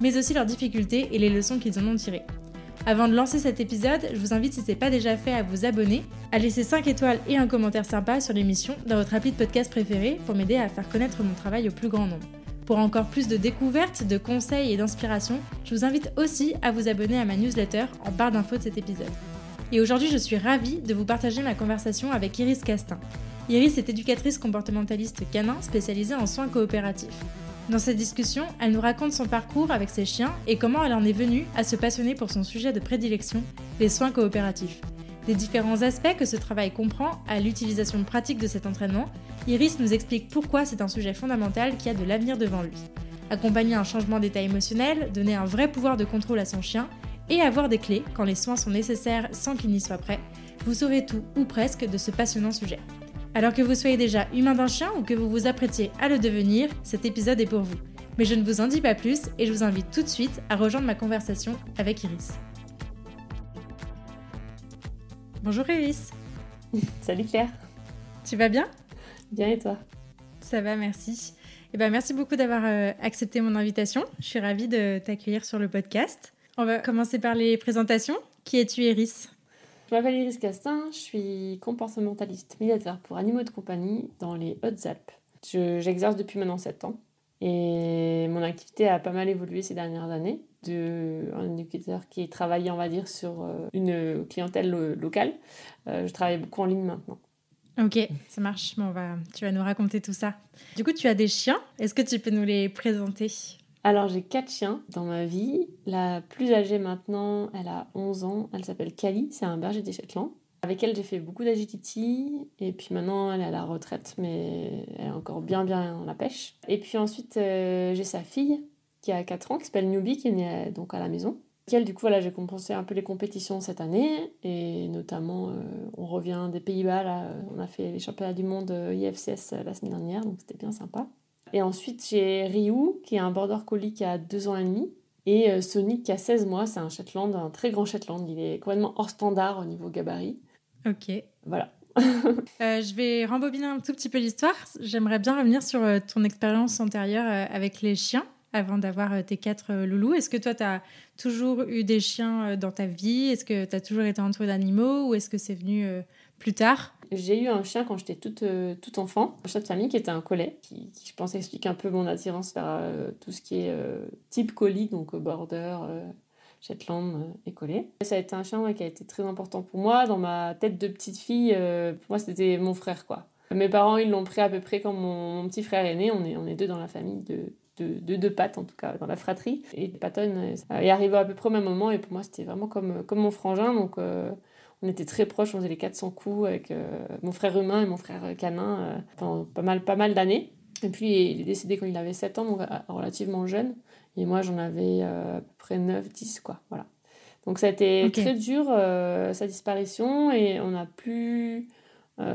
mais aussi leurs difficultés et les leçons qu'ils en ont tirées. Avant de lancer cet épisode, je vous invite, si ce n'est pas déjà fait, à vous abonner, à laisser 5 étoiles et un commentaire sympa sur l'émission dans votre appli de podcast préféré pour m'aider à faire connaître mon travail au plus grand nombre. Pour encore plus de découvertes, de conseils et d'inspiration, je vous invite aussi à vous abonner à ma newsletter en barre d'infos de cet épisode. Et aujourd'hui, je suis ravie de vous partager ma conversation avec Iris Castin. Iris est éducatrice comportementaliste canin spécialisée en soins coopératifs. Dans cette discussion, elle nous raconte son parcours avec ses chiens et comment elle en est venue à se passionner pour son sujet de prédilection, les soins coopératifs. Des différents aspects que ce travail comprend à l'utilisation pratique de cet entraînement, Iris nous explique pourquoi c'est un sujet fondamental qui a de l'avenir devant lui. Accompagner un changement d'état émotionnel, donner un vrai pouvoir de contrôle à son chien et avoir des clés quand les soins sont nécessaires sans qu'il n'y soit prêt, vous saurez tout ou presque de ce passionnant sujet. Alors que vous soyez déjà humain d'un chien ou que vous vous apprêtiez à le devenir, cet épisode est pour vous. Mais je ne vous en dis pas plus et je vous invite tout de suite à rejoindre ma conversation avec Iris. Bonjour Iris. Salut Claire. Tu vas bien? Bien et toi? Ça va, merci. Eh ben, merci beaucoup d'avoir euh, accepté mon invitation. Je suis ravie de t'accueillir sur le podcast. On va commencer par les présentations. Qui es-tu Iris? Je m'appelle Iris Castin, je suis comportementaliste médiateur pour animaux de compagnie dans les Hautes-Alpes. J'exerce depuis maintenant 7 ans et mon activité a pas mal évolué ces dernières années. De un éducateur qui travaillait, on va dire, sur euh, une clientèle locale. Euh, je travaille beaucoup en ligne maintenant. Ok, ça marche. Va, tu vas nous raconter tout ça. Du coup, tu as des chiens. Est-ce que tu peux nous les présenter? Alors j'ai quatre chiens dans ma vie. La plus âgée maintenant, elle a 11 ans. Elle s'appelle Kali, c'est un berger des Shetland. Avec elle, j'ai fait beaucoup d'agility. Et puis maintenant, elle est à la retraite, mais elle est encore bien, bien dans la pêche. Et puis ensuite, euh, j'ai sa fille qui a 4 ans, qui s'appelle Newbie, qui est née donc à la maison. Elle, du coup, voilà, j'ai compensé un peu les compétitions cette année. Et notamment, euh, on revient des Pays-Bas. On a fait les championnats du monde euh, IFCS la semaine dernière, donc c'était bien sympa. Et ensuite, j'ai Ryu, qui est un border collie qui a 2 ans et demi. Et euh, Sonic, qui a 16 mois. C'est un Shetland, un très grand Shetland. Il est complètement hors standard au niveau gabarit. Ok. Voilà. Euh, je vais rembobiner un tout petit peu l'histoire. J'aimerais bien revenir sur euh, ton expérience antérieure avec les chiens avant d'avoir tes quatre loulous. Est-ce que toi, tu as toujours eu des chiens dans ta vie? Est-ce que tu as toujours été entouré d'animaux? Ou est-ce que c'est venu plus tard? J'ai eu un chien quand j'étais toute, euh, toute enfant, un chat de famille qui était un collet, qui, je pense explique un peu mon attirance vers euh, tout ce qui est euh, type colis, donc border, Shetland et collet. Ça a été un chien qui a été très important pour moi. Dans ma tête de petite fille, pour moi c'était mon frère quoi. Mes parents ils l'ont pris à peu près quand mon, petit frère est né. On est, on est deux dans la famille de, de, deux pattes en tout cas dans la fratrie. Et Patton est arrivé à peu près au même moment et pour moi c'était vraiment comme, comme mon frangin donc on était très proches, on faisait les 400 coups avec euh, mon frère humain et mon frère canin euh, pendant pas mal, pas mal d'années. Et puis il est décédé quand il avait 7 ans, donc euh, relativement jeune. Et moi j'en avais à peu près 9, 10, quoi. Voilà. Donc ça a été très dur, sa disparition, et on a plus.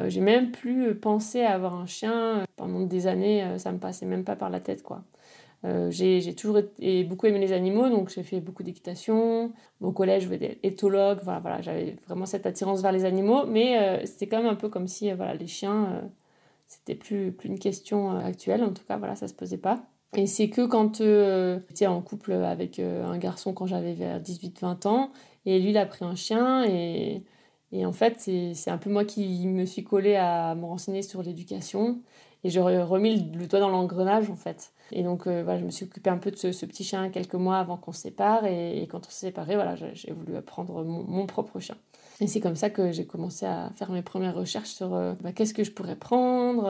J'ai même plus pensé à avoir un chien pendant des années, ça me passait même pas par la tête, quoi. Euh, j'ai toujours été, beaucoup aimé les animaux, donc j'ai fait beaucoup d'équitation. Au collège, je voulais être éthologue. Voilà, voilà, j'avais vraiment cette attirance vers les animaux, mais euh, c'était quand même un peu comme si euh, voilà, les chiens, c'était plus, plus une question actuelle. En tout cas, voilà, ça se posait pas. Et c'est que quand j'étais en couple avec un garçon quand j'avais vers 18-20 ans, et lui, il a pris un chien, et, et en fait, c'est un peu moi qui me suis collée à me renseigner sur l'éducation, et j'ai remis le doigt dans l'engrenage, en fait. Et donc, euh, voilà, je me suis occupée un peu de ce, petit chien quelques mois avant qu'on se sépare. Et, quand on s'est séparés, voilà, j'ai voulu apprendre mon, propre chien. Et c'est comme ça que j'ai commencé à faire mes premières recherches sur euh, bah, qu'est-ce que je pourrais prendre.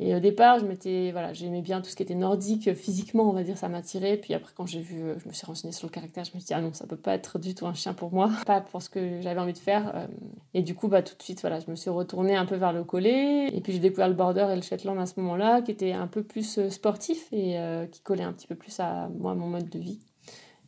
Euh, et au départ, je m'étais, voilà, j'aimais bien tout ce qui était nordique, physiquement, on va dire, ça m'attirait. Puis après, quand j'ai vu, je me suis renseignée sur le caractère, je me suis dit, ah non, ça peut pas être du tout un chien pour moi, pas pour ce que j'avais envie de faire. Et du coup, bah, tout de suite, voilà, je me suis retournée un peu vers le collet. Et puis j'ai découvert le border et le Shetland à ce moment-là, qui était un peu plus euh, sportif et euh, qui collait un petit peu plus à moi, mon mode de vie.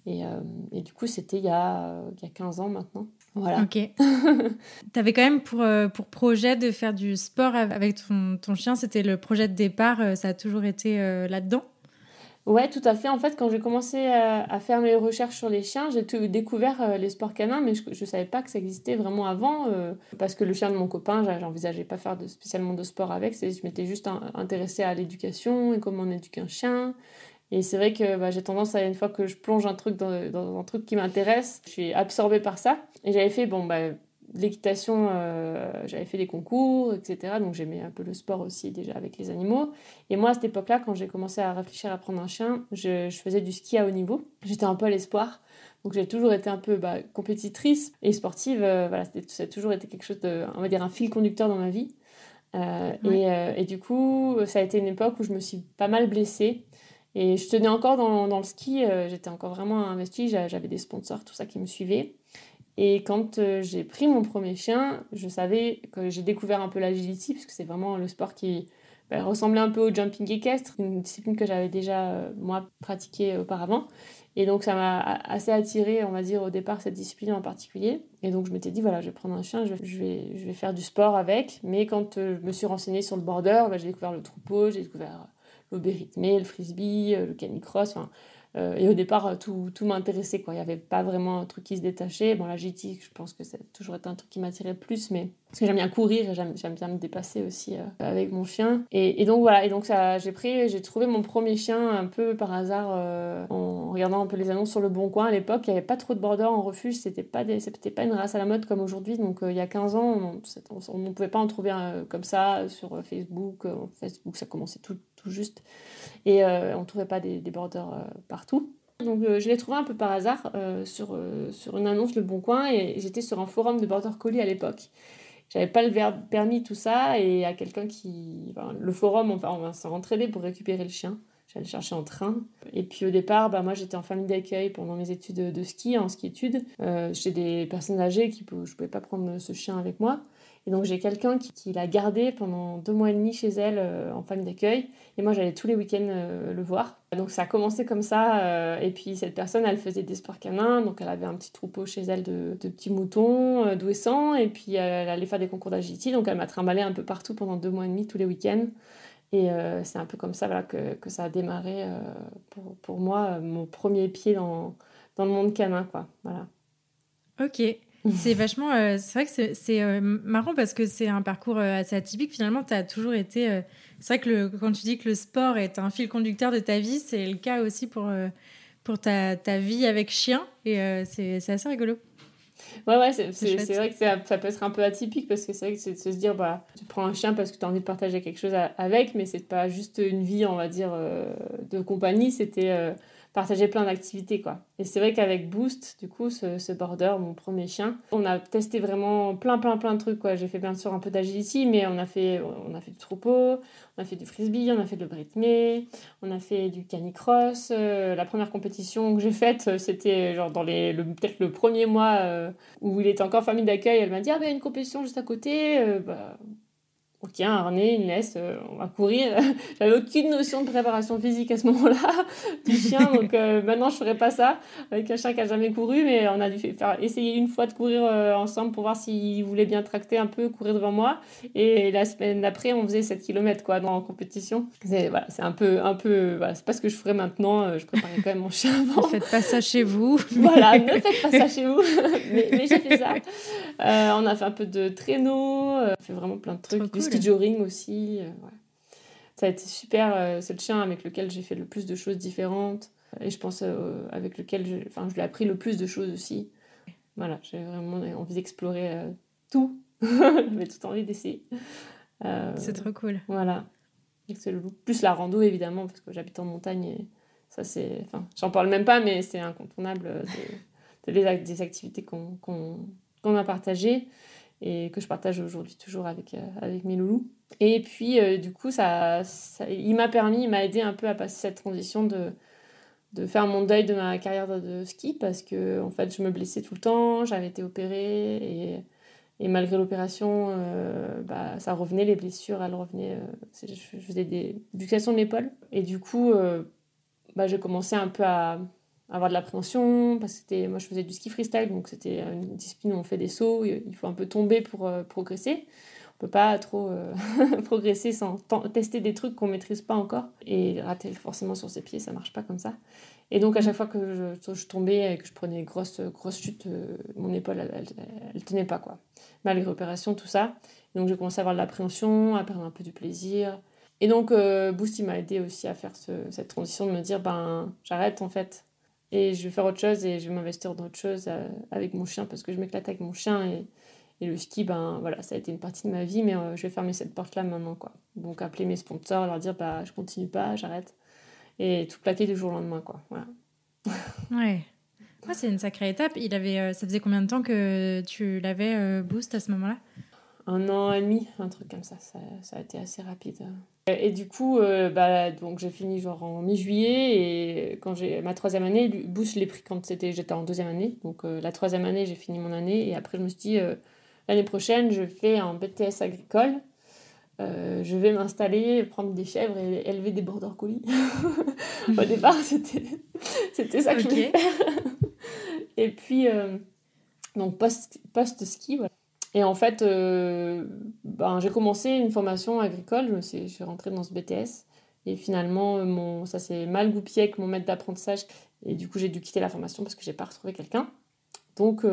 Et, et du coup, c'était il, il y a 15 ans maintenant. Voilà. Ok. tu avais quand même pour, pour projet de faire du sport avec ton, ton chien. C'était le projet de départ. Ça a toujours été là-dedans? Ouais, tout à fait. En fait, quand j'ai commencé à, faire mes recherches sur les chiens, j'ai découvert euh, les sports canins, mais je ne savais pas que ça existait vraiment avant, euh, parce que le chien de mon copain, j'envisageais pas faire de, spécialement de sport avec. Je m'étais juste intéressée à l'éducation et comment on éduque un chien. Et c'est vrai que bah, j'ai tendance à, une fois que je plonge un truc dans, dans un truc qui m'intéresse, je suis absorbée par ça. Et j'avais fait, bon, bah, l'équitation, euh, j'avais fait des concours, etc. Donc j'aimais un peu le sport aussi déjà avec les animaux. Et moi, à cette époque-là, quand j'ai commencé à réfléchir à prendre un chien, je, faisais du ski à haut niveau. J'étais un peu à l'espoir. Donc j'ai toujours été un peu bah, compétitrice et sportive. Euh, voilà, ça a toujours été quelque chose de, on va dire, un fil conducteur dans ma vie. Euh, et, et, du coup, ça a été une époque où je me suis pas mal blessée. Et je tenais encore dans, le ski, j'étais encore vraiment investie, j'avais des sponsors, tout ça qui me suivaient. Et quand euh, j'ai pris mon premier chien, je savais que j'ai découvert un peu l'agility, parce que c'est vraiment le sport qui bah, ressemblait un peu au jumping équestre, une discipline que j'avais déjà, euh, moi, pratiquée auparavant. Et donc ça m'a assez attiré, on va dire, au départ, cette discipline en particulier. Et donc je m'étais dit, voilà, je vais prendre un chien, je vais, faire du sport avec. Mais quand euh, je me suis renseignée sur le border, bah, j'ai découvert le troupeau, j'ai découvert l'obé le frisbee, le canicross, enfin euh, et au départ, euh, tout, tout m'intéressait. Il n'y avait pas vraiment un truc qui se détachait. Bon, la GT, je pense que ça a toujours été un truc qui m'attirait plus, mais parce que j'aime bien courir, j'aime bien me dépasser aussi euh, avec mon chien. Et, et, donc voilà, et donc j'ai pris, j'ai trouvé mon premier chien un peu par hasard en regardant un peu les annonces sur le Bon Coin à l'époque. Il n'y avait pas trop de border en refuge, c'était pas, c'était pas une race à la mode comme aujourd'hui. Donc il y a 15 ans, on ne pouvait pas en trouver comme ça sur Facebook. Facebook, ça commençait tout, juste. Et on ne trouvait pas des, des borders partout donc euh, je l'ai trouvé un peu par hasard euh, sur, euh, sur une annonce Le Bon Coin et j'étais sur un forum de border collie à l'époque. J'avais pas le permis, tout ça, et à quelqu'un qui. le forum, enfin, on va s'entraider pour récupérer le chien. J'allais le chercher en train. Et puis au départ, bah, moi j'étais en famille d'accueil pendant mes études de ski, en ski-études. J'ai des personnes âgées qui je pouvais pas prendre ce chien avec moi. Et donc j'ai quelqu'un qui, l'a gardé pendant deux mois et demi chez elle euh, en famille d'accueil. Et moi j'allais tous les week-ends euh, le voir. Donc ça a commencé comme ça. Euh, et puis cette personne, elle faisait des sports canins. Donc elle avait un petit troupeau chez elle de, petits moutons douessants. Et puis elle allait faire des concours d'agility. Donc elle m'a trimballé un peu partout pendant deux mois et demi tous les week-ends. Et c'est un peu comme ça voilà, que, ça a démarré pour, pour, moi, mon premier pied dans, dans le monde canin. Quoi. Voilà. Ok. C'est vachement. Euh, c'est vrai que c'est euh, marrant parce que c'est un parcours euh, assez atypique. Finalement, tu as toujours été. c'est vrai que le, quand tu dis que le sport est un fil conducteur de ta vie, c'est le cas aussi pour, pour ta, ta, vie avec chien. Et c'est assez rigolo. Ouais, ouais, c'est vrai que ça, ça, peut être un peu atypique parce que c'est vrai que c'est de se dire, bah, tu prends un chien parce que tu as envie de partager quelque chose avec, mais c'est pas juste une vie, on va dire, de compagnie, c'était partager plein d'activités quoi. Et c'est vrai qu'avec Boost, du coup, ce, border, mon premier chien, on a testé vraiment plein plein plein de trucs quoi. J'ai fait bien sûr un peu d'agility, mais on a fait on a fait du troupeau, on a fait du frisbee, on a fait de rythmé, on a fait du canicross. Euh, la première compétition que j'ai faite, euh, c'était genre dans les le, peut-être le premier mois euh, où il était encore famille d'accueil. Elle m'a dit ah ben une compétition juste à côté. bah, ok, un harnais, une laisse, euh, on va courir. J'avais aucune notion de préparation physique à ce moment-là du chien, donc euh, maintenant je ferais pas ça avec un chien qui a jamais couru, mais on a dû faire essayer une fois de courir euh, ensemble pour voir s'il voulait bien tracter un peu, courir devant moi. Et la semaine d'après, on faisait 7 km quoi, dans, en compétition. C'est voilà, un peu, un peu, voilà, c'est pas ce que je ferais maintenant. Je préparais quand même mon chien avant. Ne faites pas ça chez vous. voilà, ne faites pas ça chez vous. mais, mais j'ai fait ça. on a fait un peu de traîneau, on a fait vraiment plein de trucs, ski aussi. Euh, Ça a été super. Euh, c'est le chien avec lequel j'ai fait le plus de choses différentes. Et je pense euh, avec lequel je, enfin, je lui ai appris le plus de choses aussi. Voilà, j'ai vraiment envie d'explorer tout. J'avais tout envie d'essayer. c'est trop cool. Voilà. C'est le Plus la rando, évidemment, parce que j'habite en montagne et ça, c'est. Enfin, j'en parle même pas, mais c'est incontournable de, des activités qu'on a partagées et que je partage aujourd'hui toujours avec, euh, avec mes loulous. Et puis, euh, du coup, ça, il m'a permis, il m'a aidé un peu à passer cette transition de, de faire mon deuil de ma carrière de, ski parce que, en fait, je me blessais tout le temps, j'avais été opérée et, et malgré l'opération, euh, bah, ça revenait, les blessures, elles revenaient. je faisais des luxations de l'épaule et du coup, bah, j'ai commencé un peu à avoir de l'appréhension, parce que moi je faisais du ski freestyle, donc c'était une discipline où on fait des sauts, il faut un peu tomber pour progresser. On peut pas trop progresser sans tester des trucs qu'on maîtrise pas encore et rater forcément sur ses pieds, ça marche pas comme ça. Et donc, à chaque fois que je, tombais et que je prenais grosse, grosse chute, euh, mon épaule, elle, elle, tenait pas, quoi. Malgré l'opération, tout ça. donc, j'ai commencé à avoir de l'appréhension, à perdre un peu du plaisir. Et donc, euh, Boost, m'a aidé aussi à faire cette transition de me dire, ben, j'arrête, en fait. Et je vais faire autre chose et je vais m'investir dans autre chose euh, avec mon chien parce que je m'éclate avec mon chien et, et, le ski, ben, voilà, ça a été une partie de ma vie, mais je vais fermer cette porte-là maintenant, quoi. Donc, appeler mes sponsors, leur dire, bah, je continue pas, j'arrête et tout plaqué du jour au lendemain, quoi. Voilà. ouais. Ah, c'est une sacrée étape. Il avait, euh, ça faisait combien de temps que tu l'avais euh, boost à ce moment-là? Un an et demi, un truc comme ça. Ça, ça a été assez rapide. Et, du coup, euh, bah, donc j'ai fini genre en mi-juillet et quand j'ai ma troisième année, boost l'ai pris quand c'était j'étais en deuxième année. Donc la troisième année, j'ai fini mon année et après je me suis dit l'année prochaine, je fais un BTS agricole. Euh, je vais m'installer, prendre des chèvres et élever des border collies. Au départ, c'était, c'était ça que je voulais faire. et puis, euh, donc post-ski, voilà. Et en fait, euh, ben, j'ai commencé une formation agricole, je, suis, je suis rentrée dans ce BTS. Et finalement, mon, ça s'est mal goupillé avec mon maître d'apprentissage. Et du coup, j'ai dû quitter la formation parce que j'ai pas retrouvé quelqu'un. Donc,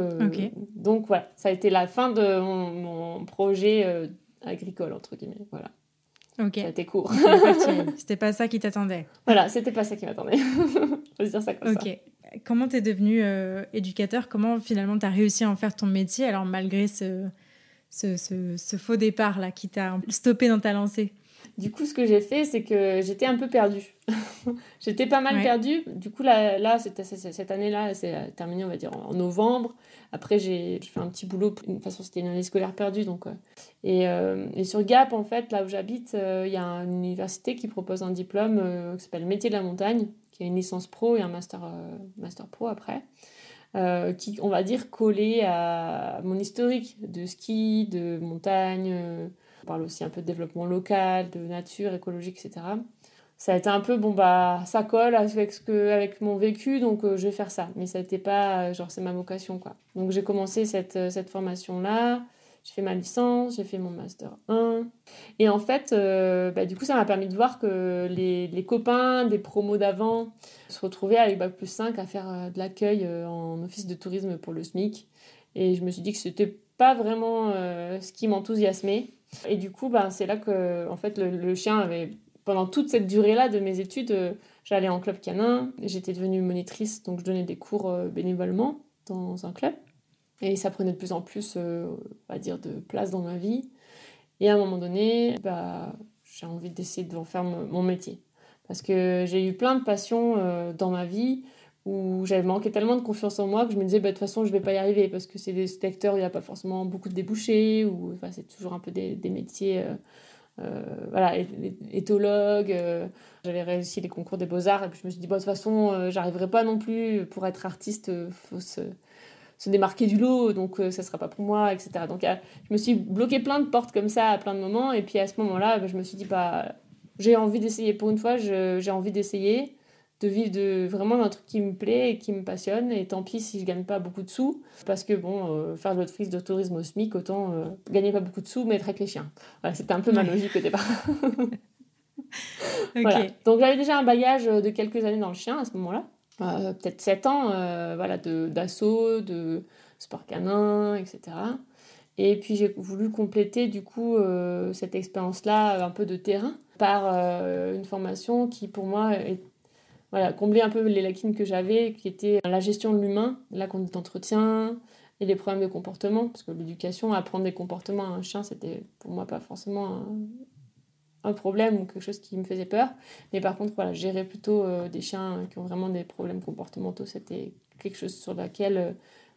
donc voilà, ça a été la fin de mon, mon projet agricole, entre guillemets. Voilà. Ok. Ça a été court. c'était pas ça qui t'attendait. Voilà, c'était pas ça qui m'attendait. Faut se dire ça comme Ok. Comment t'es devenu euh, éducateur? Comment finalement t'as réussi à en faire ton métier alors malgré ce, ce, ce, faux départ là qui t'a stoppé dans ta lancée? Du coup, ce que j'ai fait, c'est que j'étais un peu perdue. j'étais pas mal perdue. Du coup, là, là cette année-là, c'est terminé, on va dire, en novembre. Après, j'ai fait un petit boulot. De toute façon, c'était une année scolaire perdue. Donc, et, euh, et, sur Gap, en fait, là où j'habite, euh, il y a une université qui propose un diplôme euh, qui s'appelle Métier de la montagne, qui a une licence pro et un master, master pro après. qui, on va dire, collé à mon historique de ski, de montagne. On parle aussi un peu de développement local, de nature, écologique, etc ça a été un peu bon bah ça colle avec ce que avec mon vécu donc euh, je vais faire ça. Mais ça n'était pas euh, genre c'est ma vocation quoi. Donc j'ai commencé cette, euh, cette formation là j'ai fait ma licence j'ai fait mon master 1 et en fait bah, du coup ça m'a permis de voir que les, les copains des promos d'avant se retrouvaient avec bac plus 5 à faire de l'accueil en office de tourisme pour le SMIC. Et je me suis dit que c'était pas vraiment ce qui m'enthousiasmait et du coup bah, c'est là que en fait le chien avait pendant toute cette durée-là de mes études, euh, j'allais en club canin, j'étais devenue monitrice, donc je donnais des cours euh, bénévolement dans un club. Et ça prenait de plus en plus, euh, dire, de place dans ma vie. Et à un moment donné, bah, j'ai envie d'essayer de faire mon métier. Parce que j'ai eu plein de passions dans ma vie où j'avais manqué tellement de confiance en moi que je me disais, bah, de toute façon, je vais pas y arriver parce que c'est des secteurs où il n'y a pas forcément beaucoup de débouchés, ou enfin, c'est toujours un peu des, métiers euh, voilà, éthologue. Euh, j'avais réussi les concours des beaux-arts et puis je me suis dit, de toute façon, euh, j'arriverai pas non plus. Pour être artiste, faut se, se, démarquer du lot, donc ça sera pas pour moi, etc. Donc je me suis bloqué plein de portes comme ça à plein de moments et puis à ce moment-là, bah, je me suis dit, bah, j'ai envie d'essayer pour une fois, j'ai envie d'essayer de vivre de, vraiment d'un truc qui me plaît et qui me passionne. Et tant pis si je gagne pas beaucoup de sous. Parce que, bon, euh, faire de l'autre de tourisme au SMIC, autant euh, gagner pas beaucoup de sous, mais être avec les chiens. Voilà, c'était un peu ma logique au départ. voilà. Donc j'avais déjà un bagage de quelques années dans le chien à ce moment-là. Euh, peut-être 7 ans voilà, d'assaut, de, de, sport canin, etc. Et puis j'ai voulu compléter du coup cette expérience-là un peu de terrain par une formation qui pour moi est voilà, combler un peu les lacunes que j'avais, qui étaient la gestion de l'humain, la conduite d'entretien et les problèmes de comportement. Parce que l'éducation, apprendre des comportements à un chien, c'était pour moi pas forcément un, problème ou quelque chose qui me faisait peur. Mais par contre, voilà, gérer plutôt euh, des chiens qui ont vraiment des problèmes comportementaux, c'était quelque chose sur laquelle euh,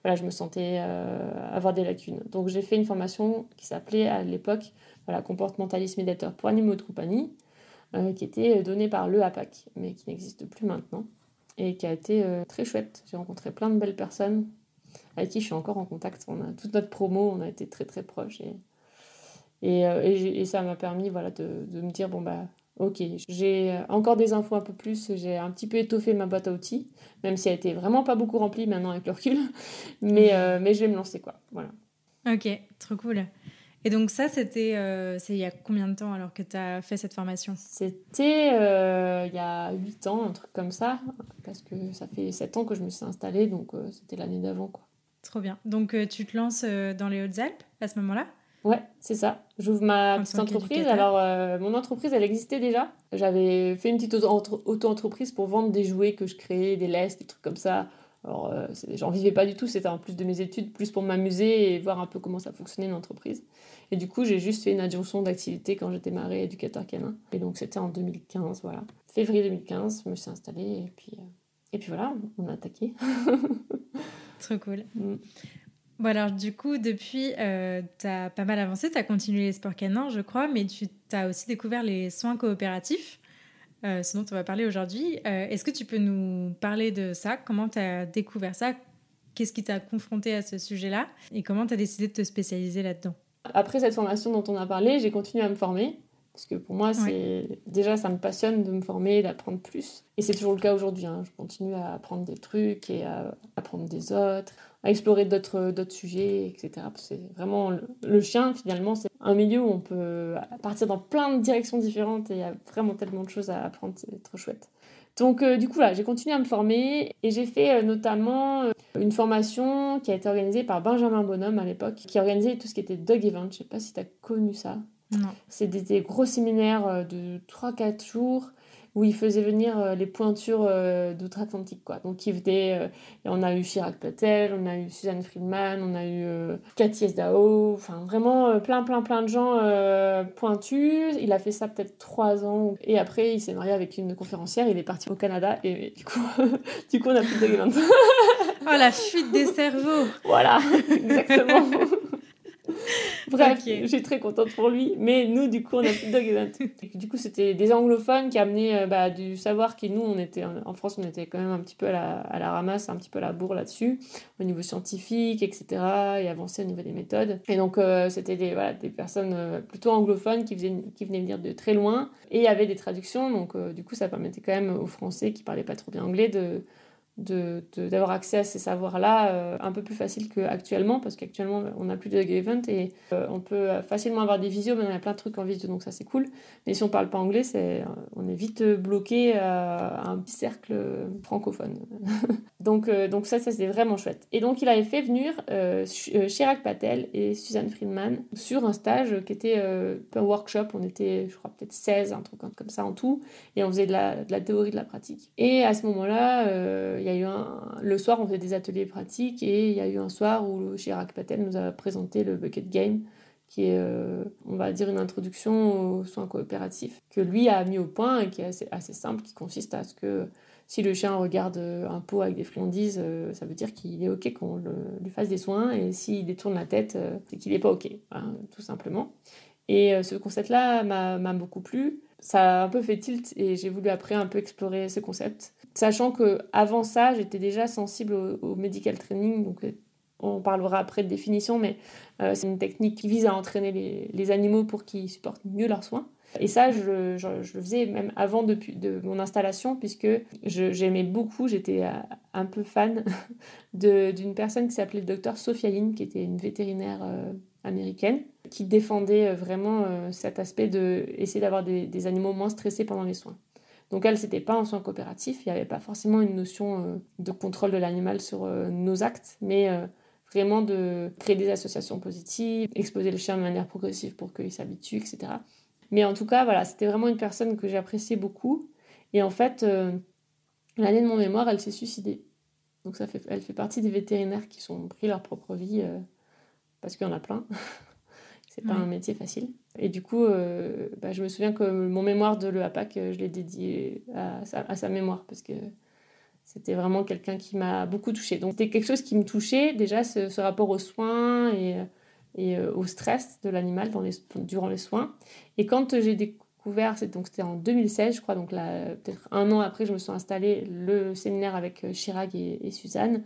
voilà, je me sentais euh, avoir des lacunes. Donc j'ai fait une formation qui s'appelait à l'époque voilà, comportementalisme médiateur pour animaux de compagnie qui était donné par le APAC, mais qui n'existe plus maintenant, et qui a été euh, très chouette. J'ai rencontré plein de belles personnes avec qui je suis encore en contact. On a toute notre promo, on a été très très proches. Et, et, euh, ça m'a permis voilà, de, de, me dire, bon, bah, ok, j'ai encore des infos un peu plus, j'ai un petit peu étoffé ma boîte à outils, même si elle était vraiment pas beaucoup remplie maintenant avec le recul, mais, euh, mais je vais me lancer quoi, voilà. Ok, trop cool. Et donc ça, c'était euh, c'est il y a combien de temps alors que tu as fait cette formation? C'était euh, il y a 8 ans, un truc comme ça, parce que ça fait 7 ans que je me suis installée, donc c'était l'année d'avant quoi. Trop bien. Donc tu te lances dans les Hautes-Alpes à ce moment-là? Ouais, c'est ça. J'ouvre ma petite entreprise. Alors, euh, mon entreprise, elle existait déjà. J'avais fait une petite auto-entreprise pour vendre des jouets que je créais, des lestes, des trucs comme ça. Alors, euh, j'en vivais pas du tout. C'était en plus de mes études, plus pour m'amuser et voir un peu comment ça fonctionnait une entreprise. Et du coup, j'ai juste fait une adjonction d'activité quand j'étais mariée éducateur canin. Et donc, c'était en 2015, voilà. Février 2015, je me suis installée et puis, euh, et puis voilà, on a attaqué. Trop cool. Mm. Bon alors du coup, depuis, euh, tu as pas mal avancé, tu as continué les sports canins, je crois, mais tu as aussi découvert les soins coopératifs, euh, ce dont on va parler aujourd'hui. Euh, est-ce que tu peux nous parler de ça? Comment tu as découvert ça? Qu'est-ce qui t'a confronté à ce sujet-là? Et comment tu as décidé de te spécialiser là-dedans? Après cette formation dont on a parlé, j'ai continué à me former. Parce que pour moi, c'est déjà, ça me passionne de me former, d'apprendre plus. Et c'est toujours le cas aujourd'hui. Hein. Je continue à apprendre des trucs et à apprendre des autres à explorer d'autres sujets, etc. C'est vraiment le, chien, finalement, c'est un milieu où on peut partir dans plein de directions différentes et il y a vraiment tellement de choses à apprendre, c'est trop chouette. Donc euh, du coup là, j'ai continué à me former et j'ai fait euh, notamment euh, une formation qui a été organisée par Benjamin Bonhomme à l'époque, qui organisait tout ce qui était dog event. Je sais pas si tu as connu ça. C'est des, des, gros séminaires de 3-4 jours où il faisait venir euh, les pointures euh, d'outre-Atlantique. Quoi. Donc il venait, euh, on a eu Chirac Patel, on a eu Suzanne Friedman, on a eu Cathy Esdao, enfin vraiment plein plein plein de gens pointus. Il a fait ça peut-être trois ans et après il s'est marié avec une conférencière, il est parti au Canada et, du coup, du coup on a plus de Oh la fuite des cerveaux Voilà, exactement Bref, je suis très contente pour lui. Mais nous, du coup, on a plus de du coup, c'était des anglophones qui amenaient euh, bah, du savoir qui, nous, on était en France, on était quand même un petit peu à la, à la ramasse, un petit peu à la bourre là-dessus, au niveau scientifique, etc. et avancer au niveau des méthodes. Et donc, euh, c'était des, voilà, des personnes euh, plutôt anglophones qui, faisaient, qui venaient venir de très loin et il y avait des traductions. Donc, du coup, ça permettait quand même aux Français qui parlaient pas trop bien anglais de d'avoir accès à ces savoirs-là euh, un peu plus facile qu'actuellement, parce qu'actuellement, on n'a plus de event et euh, on peut facilement avoir des visios, mais on a plein de trucs en visio, donc ça c'est cool. Mais si on parle pas anglais, c'est, euh, on est vite bloqué à un petit cercle francophone. donc, donc ça, ça c'est vraiment chouette. Et donc il avait fait venir Chirac Patel et Suzanne Friedman sur un stage qui était un workshop, on était, je crois, peut-être 16, un truc comme ça en tout, et on faisait de la, de la théorie, de la pratique. Et à ce moment-là, y a eu un... Le soir, on faisait des ateliers pratiques et il y a eu un soir où Chirac Patel nous a présenté le Bucket Game, qui est, euh, on va dire, une introduction aux soins coopératifs, que lui a mis au point et qui est assez, simple, qui consiste à ce que si le chien regarde un pot avec des friandises, euh, ça veut dire qu'il est OK qu'on lui fasse des soins, et s'il détourne la tête, euh, c'est qu'il n'est pas OK, hein, tout simplement. Et ce concept-là m'a beaucoup plu. Ça a un peu fait tilt et j'ai voulu après un peu explorer ce concept. Sachant que avant ça, j'étais déjà sensible au, medical training, donc euh, on parlera après de définition, mais euh, c'est une technique qui vise à entraîner les, animaux pour qu'ils supportent mieux leurs soins. Et ça, je, le faisais même avant de, de mon installation, puisque j'aimais beaucoup, j'étais euh, un peu fan d'une personne qui s'appelait le docteur Sophia Lynn, qui était une vétérinaire américaine, qui défendait vraiment cet aspect de essayer d'avoir des animaux moins stressés pendant les soins. Donc elle, c'était pas en soins coopératifs, il n'y avait pas forcément une notion euh, de contrôle de l'animal sur euh, nos actes, mais euh, vraiment de créer des associations positives, exposer le chien de manière progressive pour qu'il s'habitue, etc. Mais en tout cas, voilà, c'était vraiment une personne que j'appréciais beaucoup. Et en fait, l'année de mon mémoire, elle s'est suicidée. Donc ça fait, elle fait partie des vétérinaires qui sont pris leur propre vie, parce qu'il y en a plein. C'est pas un métier facile. Et du coup, euh, bah, je me souviens que mon mémoire de l'EAPAC, euh, je l'ai dédié à sa, mémoire parce que c'était vraiment quelqu'un qui m'a beaucoup touchée. Donc c'était quelque chose qui me touchait, déjà ce, rapport aux soins et, euh, au stress de l'animal durant les soins. Et quand j'ai découvert, c'était en 2016, je crois, donc peut-être un an après, je me suis installée le séminaire avec Chirag et, et Suzanne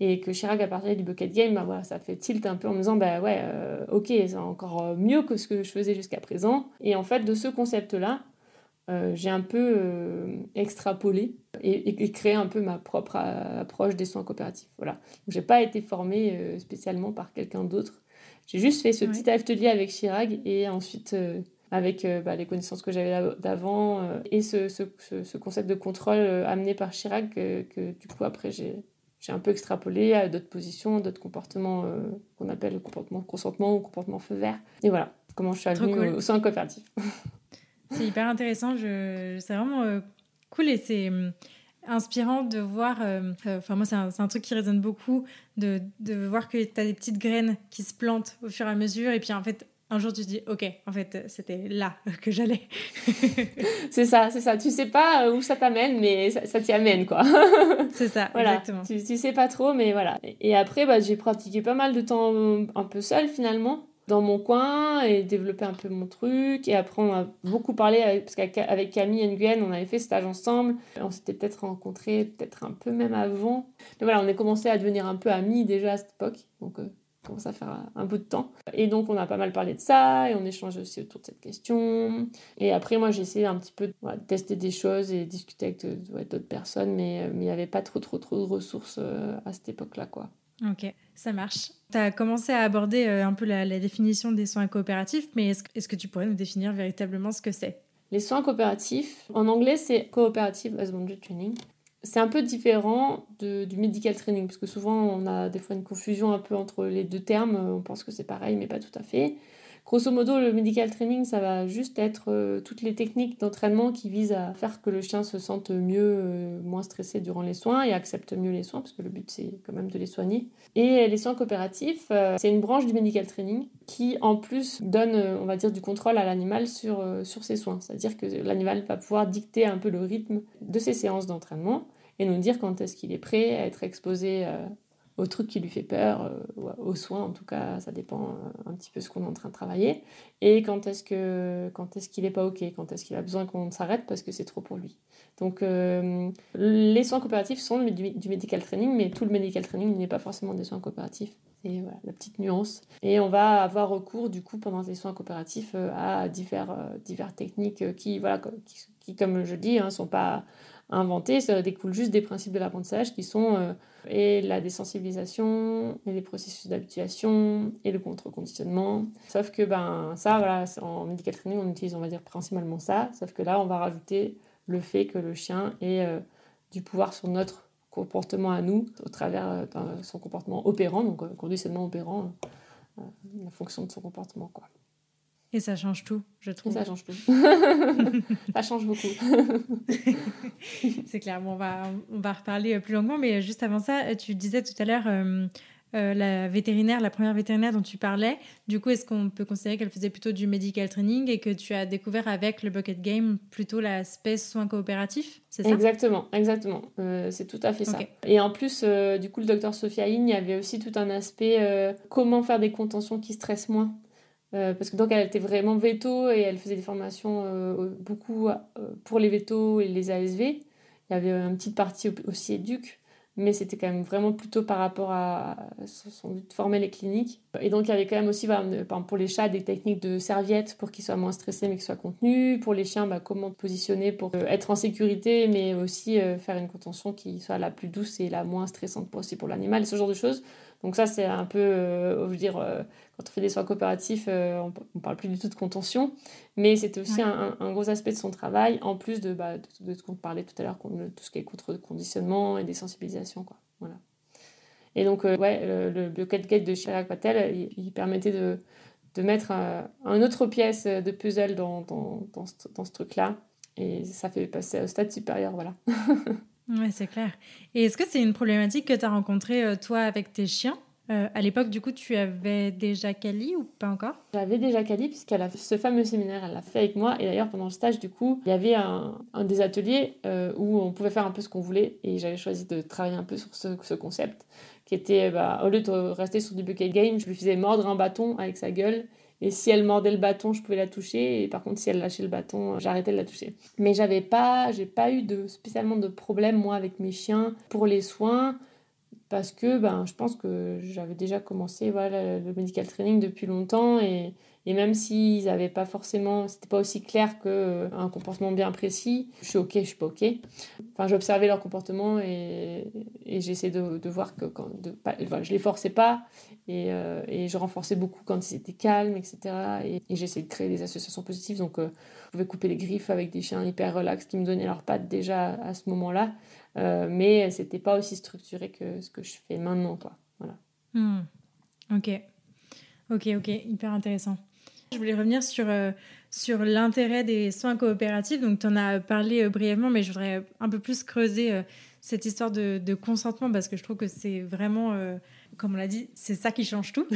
et que Chirac a parlé du bucket game, bah voilà, ça fait tilt un peu en me disant bah ouais, euh, ok, c'est encore euh, mieux que ce que je faisais jusqu'à présent. Et en fait, de ce concept-là, j'ai un peu extrapolé et, créé un peu ma propre approche des soins coopératifs. Voilà. J'ai pas été formée spécialement par quelqu'un d'autre. J'ai juste fait ce petit atelier avec Chirag et ensuite avec bah, les connaissances que j'avais d'avant et ce, ce, ce, concept de contrôle amené par Chirag que, que du coup après j'ai j'ai un peu extrapolé à d'autres positions, d'autres comportements euh, qu'on appelle le comportement consentement ou comportement feu vert. Et voilà comment je suis arrivée au, sein coopératif. c'est hyper intéressant. Je... C'est vraiment euh, cool et c'est hum, inspirant de voir. Euh, enfin, moi, c'est un, un, truc qui résonne beaucoup de, de voir que tu as des petites graines qui se plantent au fur et à mesure. Et puis, en fait, un jour tu te dis ok en fait c'était là que j'allais. C'est ça c'est ça. Tu sais pas où ça t'amène mais ça, t'y amène quoi. C'est ça exactement. Tu, tu sais pas trop mais voilà. Et après bah, j'ai pratiqué pas mal de temps un peu seul finalement dans mon coin et développé un peu mon truc et après on a beaucoup parlé avec, parce qu'avec Camille et Nguyen on avait fait stage ensemble. On s'était peut-être rencontrés peut-être un peu même avant. Mais voilà on est commencé à devenir un peu amis déjà à cette époque. Donc euh, commence à faire un bout de temps. Et donc, on a pas mal parlé de ça et on échange aussi autour de cette question. Et après, moi, j'ai essayé un petit peu de tester des choses et discuter avec d'autres personnes, mais euh, il n'y avait pas trop, trop, trop de ressources euh, à cette époque-là, quoi. Ok, ça marche. Tu as commencé à aborder euh, un peu la, définition des soins coopératifs, mais est-ce est que tu pourrais nous définir véritablement ce que c'est? Les soins coopératifs, en anglais c'est Cooperative Husbandry Training c'est un peu différent du medical training, parce que souvent on a des fois une confusion un peu entre les deux termes, on pense que c'est pareil, mais pas tout à fait. Grosso modo, le medical training, ça va juste être euh, toutes les techniques d'entraînement qui visent à faire que le chien se sente mieux, euh, moins stressé durant les soins et accepte mieux les soins, parce que le but c'est quand même de les soigner. Et les soins coopératifs, euh, c'est une branche du medical training qui en plus donne, on va dire, du contrôle à l'animal sur, sur ses soins. C'est-à-dire que l'animal va pouvoir dicter un peu le rythme de ses séances d'entraînement et nous dire quand est-ce qu'il est prêt à être exposé au truc qui lui fait peur, euh, aux soins en tout cas, ça dépend euh, un petit peu ce qu'on est en train de travailler. Et quand est-ce que quand est-ce qu'il n'est pas ok, quand est-ce qu'il a besoin qu'on s'arrête parce que c'est trop pour lui. Donc euh, les soins coopératifs sont du, medical training, mais tout le medical training n'est pas forcément des soins coopératifs. C'est la petite nuance. Et on va avoir recours du coup pendant les soins coopératifs à divers, divers techniques qui, voilà, qui, comme je dis, ne hein, sont pas inventées, ça découle juste des principes de l'apprentissage qui sont et la désensibilisation, et les processus d'habituation, et le contre-conditionnement. Sauf que ben, ça, voilà, en medical training, on utilise, on va dire, principalement ça. Sauf que là, on va rajouter le fait que le chien ait euh, du pouvoir sur notre comportement à nous, au travers euh, de son comportement opérant, donc euh, conditionnement opérant, la fonction de son comportement. Quoi. Et ça change tout, je trouve. Et ça change tout. ça change beaucoup. c'est clair. Bon, on, va, on va reparler plus longuement, mais juste avant ça, tu disais tout à l'heure euh, euh, la vétérinaire, la première vétérinaire dont tu parlais. Du coup, est-ce qu'on peut considérer qu'elle faisait plutôt du medical training et que tu as découvert avec le bucket game plutôt l'aspect soins coopératifs C'est ça? Exactement, exactement. Euh, c'est tout à fait ça. Et en plus, du coup, le docteur Sophia In, il y avait aussi tout un aspect comment faire des contentions qui stressent moins. Euh, parce que donc elle était vraiment veto et elle faisait des formations euh, beaucoup euh, pour les vétos et les ASV. Il y avait une petite partie aussi éduque, mais c'était quand même vraiment plutôt par rapport à son but de former les cliniques. Et donc il y avait quand même aussi, pour les chats, des techniques de serviettes pour qu'ils soient moins stressés mais qu'ils soient contenus. Pour les chiens, bah, comment positionner pour être en sécurité, mais aussi faire une contention qui soit la plus douce et la moins stressante possible pour l'animal, ce genre de choses. Donc ça, c'est un peu, je veux dire, quand on fait des soins coopératifs, euh, on ne parle plus du tout de contention, mais c'était aussi un, gros aspect de son travail, en plus de, bah, de, ce qu'on parlait tout à l'heure, tout ce qui est contre-conditionnement et des sensibilisations. Quoi. Voilà. Et donc, euh, ouais, le, le Gate de Chirag Patel, il, permettait de, de mettre un, une autre pièce de puzzle dans, dans, dans ce, dans ce truc-là, et ça fait passer au stade supérieur, voilà. Oui, c'est clair. Et est-ce que c'est une problématique que tu as rencontrée, euh, toi, avec tes chiens? Euh, à l'époque, du coup, tu avais déjà Kali ou pas encore? J'avais déjà Kali, puisqu'elle a fait ce fameux séminaire, elle l'a fait avec moi. Et d'ailleurs, pendant le stage, du coup, il y avait un, des ateliers euh, où on pouvait faire un peu ce qu'on voulait. Et j'avais choisi de travailler un peu sur ce, concept, qui était, bah, au lieu de rester sur du bucket game, je lui faisais mordre un bâton avec sa gueule. Et si elle mordait le bâton, je pouvais la toucher. Et par contre, si elle lâchait le bâton, j'arrêtais de la toucher. Mais j'avais pas, j'ai pas eu de, spécialement de problème, moi, avec mes chiens pour les soins parce que ben, je pense que j'avais déjà commencé le medical training depuis longtemps et, Et même s'ils n'avaient pas forcément, c'était pas aussi clair qu'un un comportement bien précis, je suis ok, je suis pas ok. Enfin, j'observais leur comportement et, et j'essayais de, voir que quand, de, pas, je les forçais pas et, euh, et, je renforçais beaucoup quand ils étaient calmes, etc. Et, et j'essayais de créer des associations positives. Donc, euh, je pouvais couper les griffes avec des chiens hyper relax qui me donnaient leurs pattes déjà à ce moment-là. Euh, mais c'était pas aussi structuré que ce que je fais maintenant, quoi. Voilà. Hmm. Ok. Ok, ok, hyper intéressant. Je voulais revenir sur, euh, sur l'intérêt des soins coopératifs. Donc, tu en as parlé euh, brièvement, mais je voudrais un peu plus creuser euh, cette histoire de, de, consentement parce que je trouve que c'est vraiment, comme on l'a dit, c'est ça qui change tout.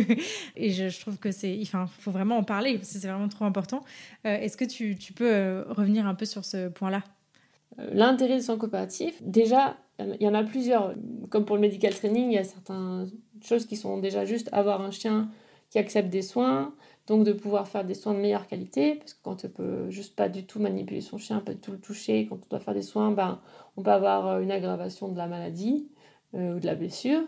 Et je, je, trouve que c'est, enfin, faut vraiment en parler parce que c'est vraiment trop important. Est-ce que tu, tu, peux revenir un peu sur ce point-là? L'intérêt des soins coopératifs, déjà, il y en a plusieurs. Comme pour le medical training, il y a certaines choses qui sont déjà juste avoir un chien qui accepte des soins, donc de pouvoir faire des soins de meilleure qualité, parce que quand on peut juste pas du tout manipuler son chien, pas du tout le toucher, quand on doit faire des soins, ben, on peut avoir euh, une aggravation de la maladie euh, ou de la blessure.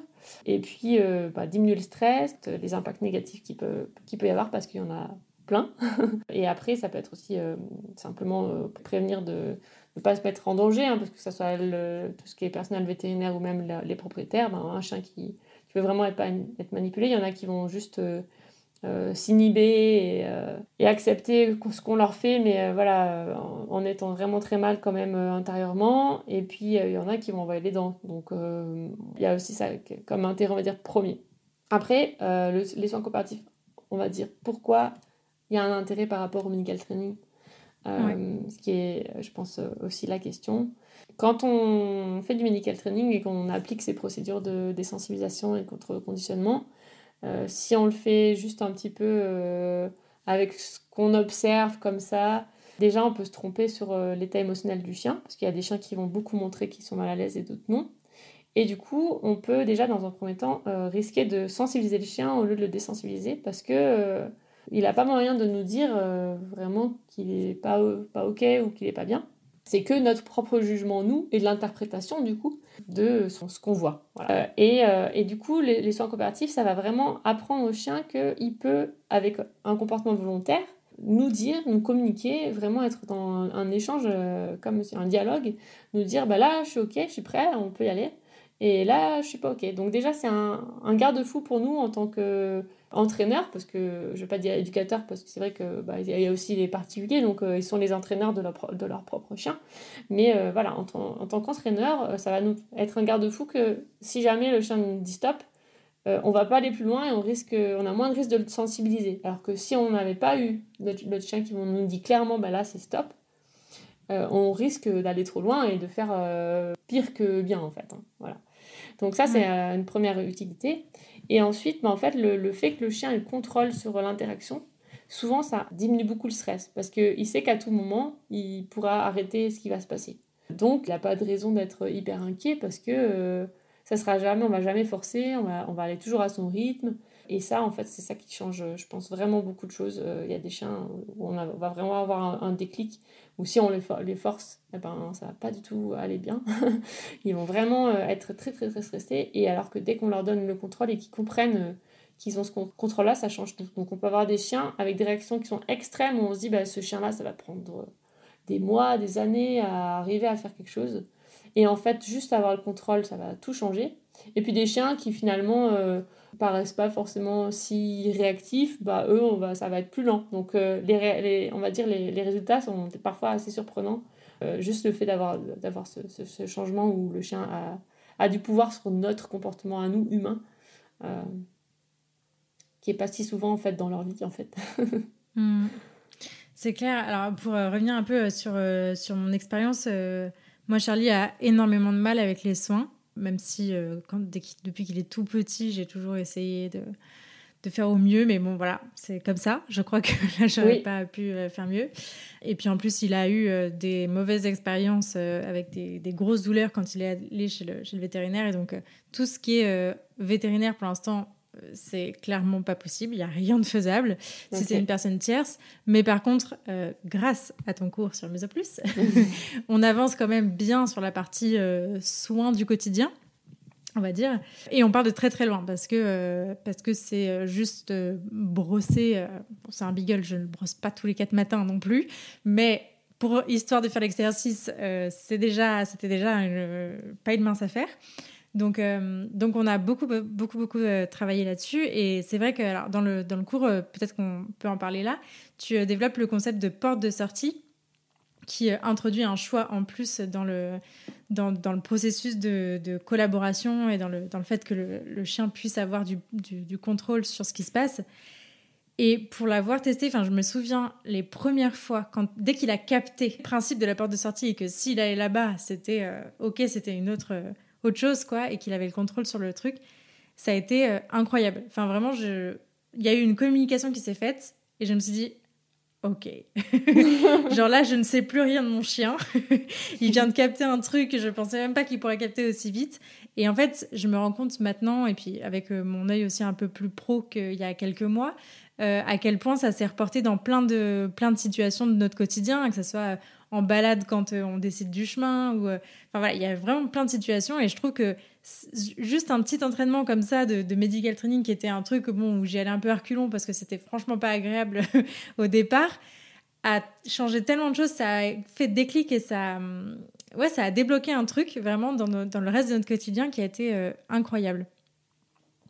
Et puis euh, bah, diminuer le stress, les impacts négatifs qu'il peut, peut y avoir, parce qu'il y en a plein. et après, ça peut être aussi euh, simplement euh, prévenir de ne pas se mettre en danger, hein, parce que ce soit le, tout ce qui est personnel vétérinaire ou même les propriétaires, ben, un chien qui, veut vraiment être, manipulé, il y en a qui vont juste euh, s'inhiber et, euh, et, accepter ce qu'on leur fait, mais euh, voilà, en, en, étant vraiment très mal quand même intérieurement. Et puis il y en a qui vont envoyer les dents. Donc il y a aussi ça comme intérêt, on va dire, premier. Après, le, les soins coopératifs, on va dire pourquoi il y a un intérêt par rapport au medical training. Ouais. Ce qui est, je pense, aussi la question. Quand on fait du medical training et qu'on applique ces procédures de désensibilisation et contre-conditionnement, euh, si on le fait juste un petit peu euh, avec ce qu'on observe comme ça, déjà on peut se tromper sur euh, l'état émotionnel du chien, parce qu'il y a des chiens qui vont beaucoup montrer qu'ils sont mal à l'aise et d'autres non. Et du coup, on peut déjà dans un premier temps risquer de sensibiliser le chien au lieu de le désensibiliser, parce que il n'a pas moyen de nous dire vraiment qu'il n'est pas, pas ok ou qu'il n'est pas bien c'est que notre propre jugement, nous, et de l'interprétation, du coup, de ce qu'on voit. Voilà. Euh, et, euh, et, du coup, les, les, soins coopératifs, ça va vraiment apprendre au chien qu'il peut, avec un comportement volontaire, nous dire, nous communiquer, vraiment être dans un, un échange, euh, comme un dialogue, nous dire, bah là, je suis OK, je suis prêt, on peut y aller. Et là, je suis pas OK. Donc déjà, c'est un, un garde-fou pour nous en tant que entraîneurs, parce que je vais pas dire éducateurs, parce que c'est vrai que bah, y a aussi les particuliers, donc euh, ils sont les entraîneurs de leur, de leur propre chien. Mais euh, voilà, en, en tant qu'entraîneur, euh, ça va nous être un garde-fou que si jamais le chien nous dit stop, euh, on va pas aller plus loin et on risque, on a moins de risque de le sensibiliser. Alors que si on n'avait pas eu notre, notre, chien qui nous dit clairement, bah là c'est stop, on risque d'aller trop loin et de faire pire que bien en fait. Hein. Voilà. Donc ça c'est une première utilité. Et ensuite, bah, en fait, le, fait que le chien ait le contrôle sur l'interaction, souvent ça diminue beaucoup le stress parce qu'il sait qu'à tout moment, il pourra arrêter ce qui va se passer. Donc, il n'a pas de raison d'être hyper inquiet parce que euh, ça sera jamais, on va jamais forcer, on va aller toujours à son rythme. Et ça, en fait, c'est ça qui change, je pense, vraiment beaucoup de choses. Il y a des chiens où on, va vraiment avoir un, déclic, où si on les, for les force, eh ben, va pas du tout aller bien. Ils vont vraiment être très, très, très stressés. Et alors que dès qu'on leur donne le contrôle et qu'ils comprennent qu'ils ont ce contrôle-là, ça change tout. Donc on peut avoir des chiens avec des réactions qui sont extrêmes, où on se dit, bah, ce chien-là, ça va prendre des mois, des années à arriver à faire quelque chose. Et en fait, juste avoir le contrôle, ça va tout changer. Et puis des chiens qui finalement euh, paraissent pas forcément si réactifs, bah eux, ça va être plus lent. Donc euh, les, on va dire les, les résultats sont parfois assez surprenants. Euh, juste le fait d'avoir ce, ce, changement où le chien a, a, du pouvoir sur notre comportement à nous humains, euh, qui est pas si souvent en fait dans leur vie en fait. mmh. C'est clair. Alors pour revenir un peu sur sur mon expérience, moi Charlie a énormément de mal avec les soins même si euh, quand, qu depuis qu'il est tout petit, j'ai toujours essayé de, de, faire au mieux. Mais bon, voilà, c'est comme ça. Je crois que là, j'aurais oui. pas pu euh, faire mieux. Et puis en plus, il a eu euh, des mauvaises expériences avec des, des, grosses douleurs quand il est allé chez le, chez le vétérinaire. Et donc, tout ce qui est vétérinaire pour l'instant, c'est clairement pas possible, il n'y a rien de faisable okay. si c'est une personne tierce. Mais par contre, euh, grâce à ton cours sur Mesoplus, on avance quand même bien sur la partie euh, soins du quotidien. on va dire. Et on part de très très loin parce que euh, parce que c'est juste brosser. c'est un beagle, je ne brosse pas tous les quatre matins non plus, mais pour histoire de faire l'exercice, c'est déjà c'était déjà pas une mince affaire. Donc, donc on a beaucoup, beaucoup, beaucoup travaillé là-dessus. Et c'est vrai que dans, le, dans le cours, peut-être qu'on peut en parler là, tu développes le concept de porte de sortie qui introduit un choix en plus dans le, dans, dans le processus de, collaboration et dans le, dans le fait que le, chien puisse avoir du, du, contrôle sur ce qui se passe. Et pour l'avoir testé, je me souviens les premières fois, quand, dès qu'il a capté le principe de la porte de sortie et que s'il allait là-bas, c'était euh, OK, c'était une autre, euh, autre chose, quoi, et qu'il avait le contrôle sur le truc, ça a été euh, incroyable. Enfin, vraiment, il y a eu une communication qui s'est faite et je me suis dit, ok. Genre là, je ne sais plus rien de mon chien. il vient de capter un truc que je pensais même pas qu'il pourrait capter aussi vite. Et en fait, je me rends compte maintenant, et puis avec euh, mon œil aussi un peu plus pro qu'il y a quelques mois, euh, à quel point ça s'est reporté dans plein de, plein de situations de notre quotidien, que ce soit en balade quand euh, on décide du chemin, ou. enfin voilà, il y a vraiment plein de situations, et je trouve que juste un petit entraînement comme ça de, de, medical training qui était un truc bon, où j'y allais un peu reculons parce que c'était franchement pas agréable au départ, a changé tellement de choses, ça a fait déclic et ça, ouais, ça a débloqué un truc vraiment dans, dans le reste de notre quotidien qui a été euh, incroyable.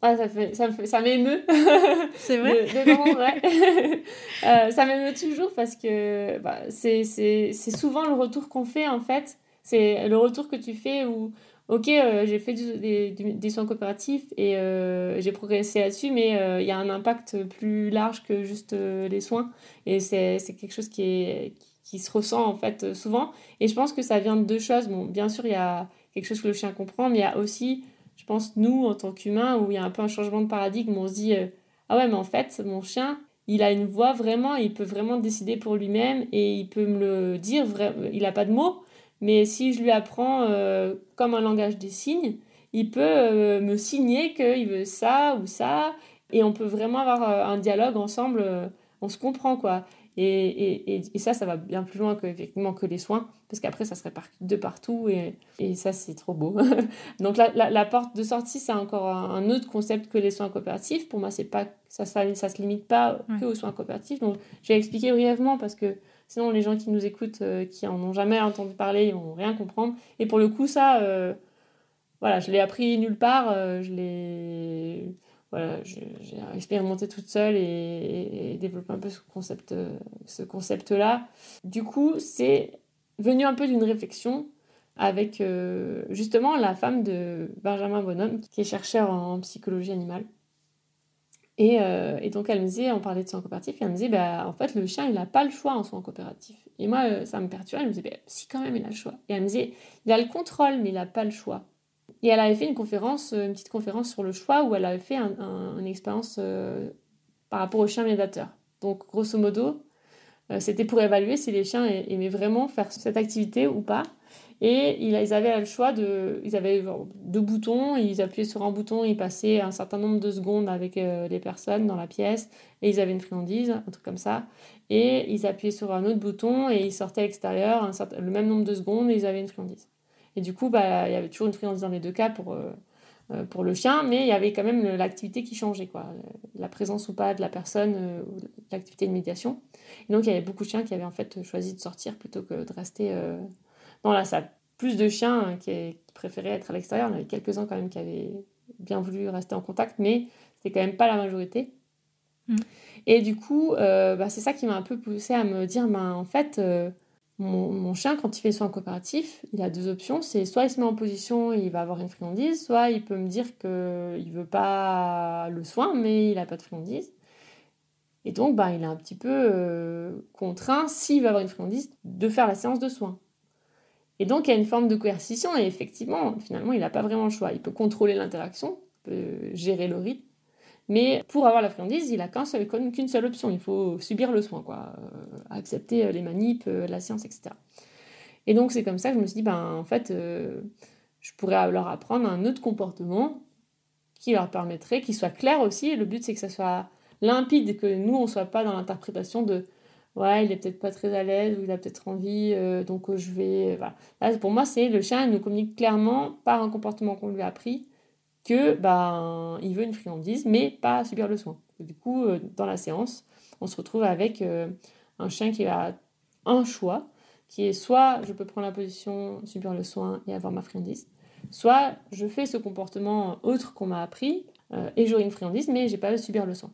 Ah, ça, fait, ça, ça m'émeut. C'est vrai. Euh, ça m'émeut toujours parce que bah, c'est souvent le retour qu'on fait en fait. C'est le retour que tu fais où ok, euh, j'ai fait des, des, soins coopératifs et euh, j'ai progressé là-dessus, mais il y a un impact plus large que juste les soins. Et c'est quelque chose qui, est, qui, se ressent en fait souvent. Et je pense que ça vient de deux choses. Bon, bien sûr, il y a quelque chose que le chien comprend, mais il y a aussi, pense, nous, en tant qu'humains, où il y a un peu un changement de paradigme, on se dit, ah ouais, mais en fait, mon chien, il a une voix vraiment, il peut vraiment décider pour lui-même et il peut me le dire, il n'a pas de mots mais si je lui apprends euh, comme un langage des signes, il peut euh, me signer qu'il veut ça ou ça. Et on peut vraiment avoir euh, un dialogue ensemble. on se comprend, quoi. Et, et, et, ça, ça va bien plus loin que, effectivement, que les soins. Parce qu'après, ça se répartit de partout. Et, et ça, c'est trop beau. Donc, la, la, porte de sortie, c'est encore un, autre concept que les soins coopératifs. Pour moi, c'est pas, ça ne ça, se limite pas que aux soins coopératifs. Donc, je vais expliquer brièvement parce que Sinon, les gens qui nous écoutent, euh, qui en ont jamais entendu parler, ils vont rien comprendre. Et pour le coup, ça, euh, voilà, je l'ai appris nulle part. Euh, je l'ai, voilà, j'ai expérimenté toute seule et, développé un peu ce concept, ce concept-là. Du coup, c'est venu un peu d'une réflexion avec justement la femme de Benjamin Bonhomme, qui est chercheur en psychologie animale. Euh, et, donc, elle me disait, on parlait de soins coopératifs, et elle me disait, bah, en fait, le chien, il n'a pas le choix en soins coopératifs. Et moi, euh, ça me perturbait, elle me disait, bah, si, quand même, il a le choix. Et elle me disait, il a le contrôle, mais il n'a pas le choix. Et elle avait fait une conférence, euh, une petite conférence sur le choix, où elle avait fait une expérience par rapport aux chiens médiateurs. Donc, grosso modo, c'était pour évaluer si les chiens aimaient vraiment faire cette activité ou pas. Et ils avaient le choix de. Ils avaient deux boutons, ils appuyaient sur un bouton, ils passaient un certain nombre de secondes avec euh, les personnes dans la pièce, et ils avaient une friandise, un truc comme ça. Et ils appuyaient sur un autre bouton et ils sortaient à l'extérieur le même nombre de secondes et ils avaient une friandise. Et du coup, bah, il y avait toujours une friandise dans les deux cas pour, euh, euh, pour le chien, mais il y avait quand même l'activité qui changeait, quoi. La présence ou pas de la personne, l'activité de médiation. Et donc, il y avait beaucoup de chiens qui avaient en fait choisi de sortir plutôt que de rester dans la salle. Plus de chiens hein, qui, préféraient être à l'extérieur. Il y en avait quelques-uns quand même qui avaient bien voulu rester en contact, mais c'était quand même pas la majorité. Mm. Et du coup, euh, bah, c'est ça qui m'a un peu poussé à me dire, ben, en fait, euh, mon, chien, quand il fait soin coopératif, il a deux options. C'est soit il se met en position et il va avoir une friandise, soit il peut me dire qu'il ne veut pas le soin, mais il n'a pas de friandise. Et donc, bah, il est un petit peu euh, contraint, s'il veut avoir une friandise, de faire la séance de soins. Et donc, il y a une forme de coercition, et effectivement, finalement, il n'a pas vraiment le choix. Il peut contrôler l'interaction, il peut gérer le rythme, mais pour avoir la friandise, il n'a qu'une seul, qu'une seule option. Il faut subir le soin. Euh, accepter euh, les manips, euh, la science, etc. Et donc, c'est comme ça que je me suis dit, ben, en fait, je pourrais leur apprendre un autre comportement qui leur permettrait, qui soit clair aussi. Le but, c'est que ça soit limpide, que nous, on ne soit pas dans l'interprétation de ouais, il est peut-être pas très à l'aise ou il a peut-être envie, donc euh, je vais. Voilà. Là, pour moi, c'est le chien, il nous communique clairement par un comportement qu'on lui a appris que ben, il veut une friandise, mais pas subir le soin. du coup, euh, dans la séance, on se retrouve avec euh, un chien qui a un choix, qui est soit je peux prendre la position, subir le soin et avoir ma friandise, soit je fais ce comportement autre qu'on m'a appris euh, et j'aurai une friandise, mais j'ai pas à subir le soin.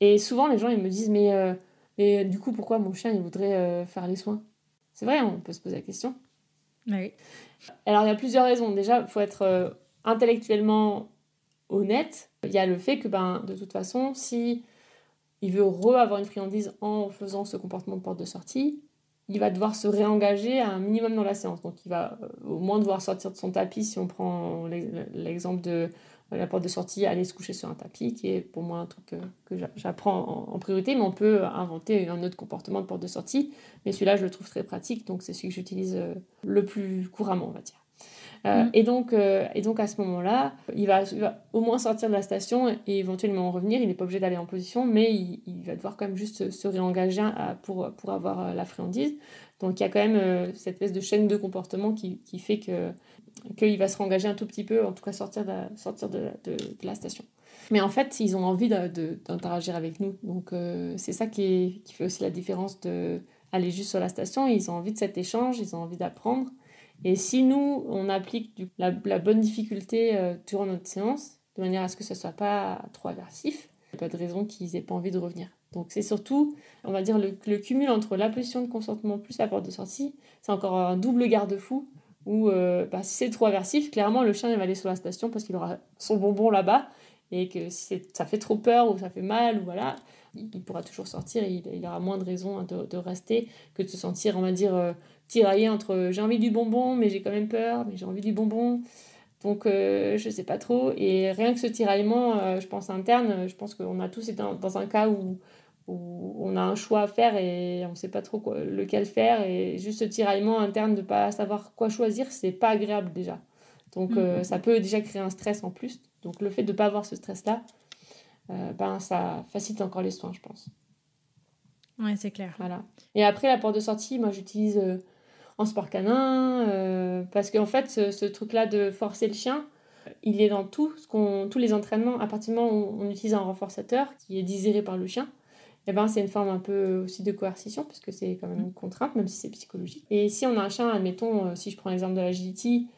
Et souvent, les gens ils me disent mais, mais du coup, pourquoi mon chien il voudrait faire les soins? C'est vrai, on peut se poser la question. Oui. Alors, il y a plusieurs raisons. Déjà, il faut être intellectuellement honnête, il y a le fait que ben, de toute façon, si il veut re-avoir une friandise en faisant ce comportement de porte de sortie, il va devoir se réengager à un minimum dans la séance. Donc il va euh, au moins devoir sortir de son tapis, si on prend l'exemple de la porte de sortie, aller se coucher sur un tapis, qui est pour moi un truc que, j'apprends en, priorité, mais on peut inventer un autre comportement de porte de sortie. Mais celui-là, je le trouve très pratique, donc c'est celui que j'utilise euh, le plus couramment, on va dire. Euh, mm. et, donc, euh, et donc à ce moment-là, il va, au moins sortir de la station et éventuellement revenir. Il n'est pas obligé d'aller en position, mais il, va devoir quand même juste se réengager pour, pour avoir euh, la friandise. Donc il y a quand même cette espèce de chaîne de comportement qui, qui fait que qu'il va se réengager un tout petit peu, en tout cas sortir de, sortir de, de, la station. Mais en fait, ils ont envie d'interagir avec nous. Donc c'est ça qui, qui fait aussi la différence de aller juste sur la station. Ils ont envie de cet échange, ils ont envie d'apprendre. Et si nous, on applique la, bonne difficulté euh, durant notre séance, de manière à ce que ce ne soit pas trop aversif, il n'y a pas de raison qu'ils n'aient pas envie de revenir. Donc c'est surtout, on va dire, le, cumul entre la position de consentement plus la porte de sortie, c'est encore un double garde-fou où euh, bah, si c'est trop aversif, clairement le chien va aller sur la station parce qu'il aura son bonbon là-bas et que si ça fait trop peur ou ça fait mal ou voilà, il, pourra toujours sortir et il, aura moins de raisons de, rester que de se sentir, on va dire, euh, tiraillé entre j'ai envie du bonbon, mais j'ai quand même peur, mais j'ai envie du bonbon. Donc, euh, je sais pas trop. Et rien que ce tiraillement, euh, je pense interne, je pense qu'on a tous été dans, un cas où, où, on a un choix à faire et on sait pas trop quoi, lequel faire. Et juste ce tiraillement interne de pas savoir quoi choisir, c'est pas agréable déjà. Donc, euh, mm-hmm. ça peut déjà créer un stress en plus. Donc, le fait de pas avoir ce stress-là, ben, ça facilite encore les soins, je pense. Ouais, c'est clair. Voilà. Et après, la porte de sortie, moi, j'utilise en sport canin, euh, parce qu'en fait, ce, truc-là de forcer le chien, il est dans tout, tous les entraînements. À partir du moment où on utilise un renforçateur qui est désiré par le chien, eh ben, c'est une forme un peu aussi de coercition, parce que c'est quand même une contrainte, même si c'est psychologique. Et si on a un chien, admettons, euh, si je prends l'exemple de l'agility,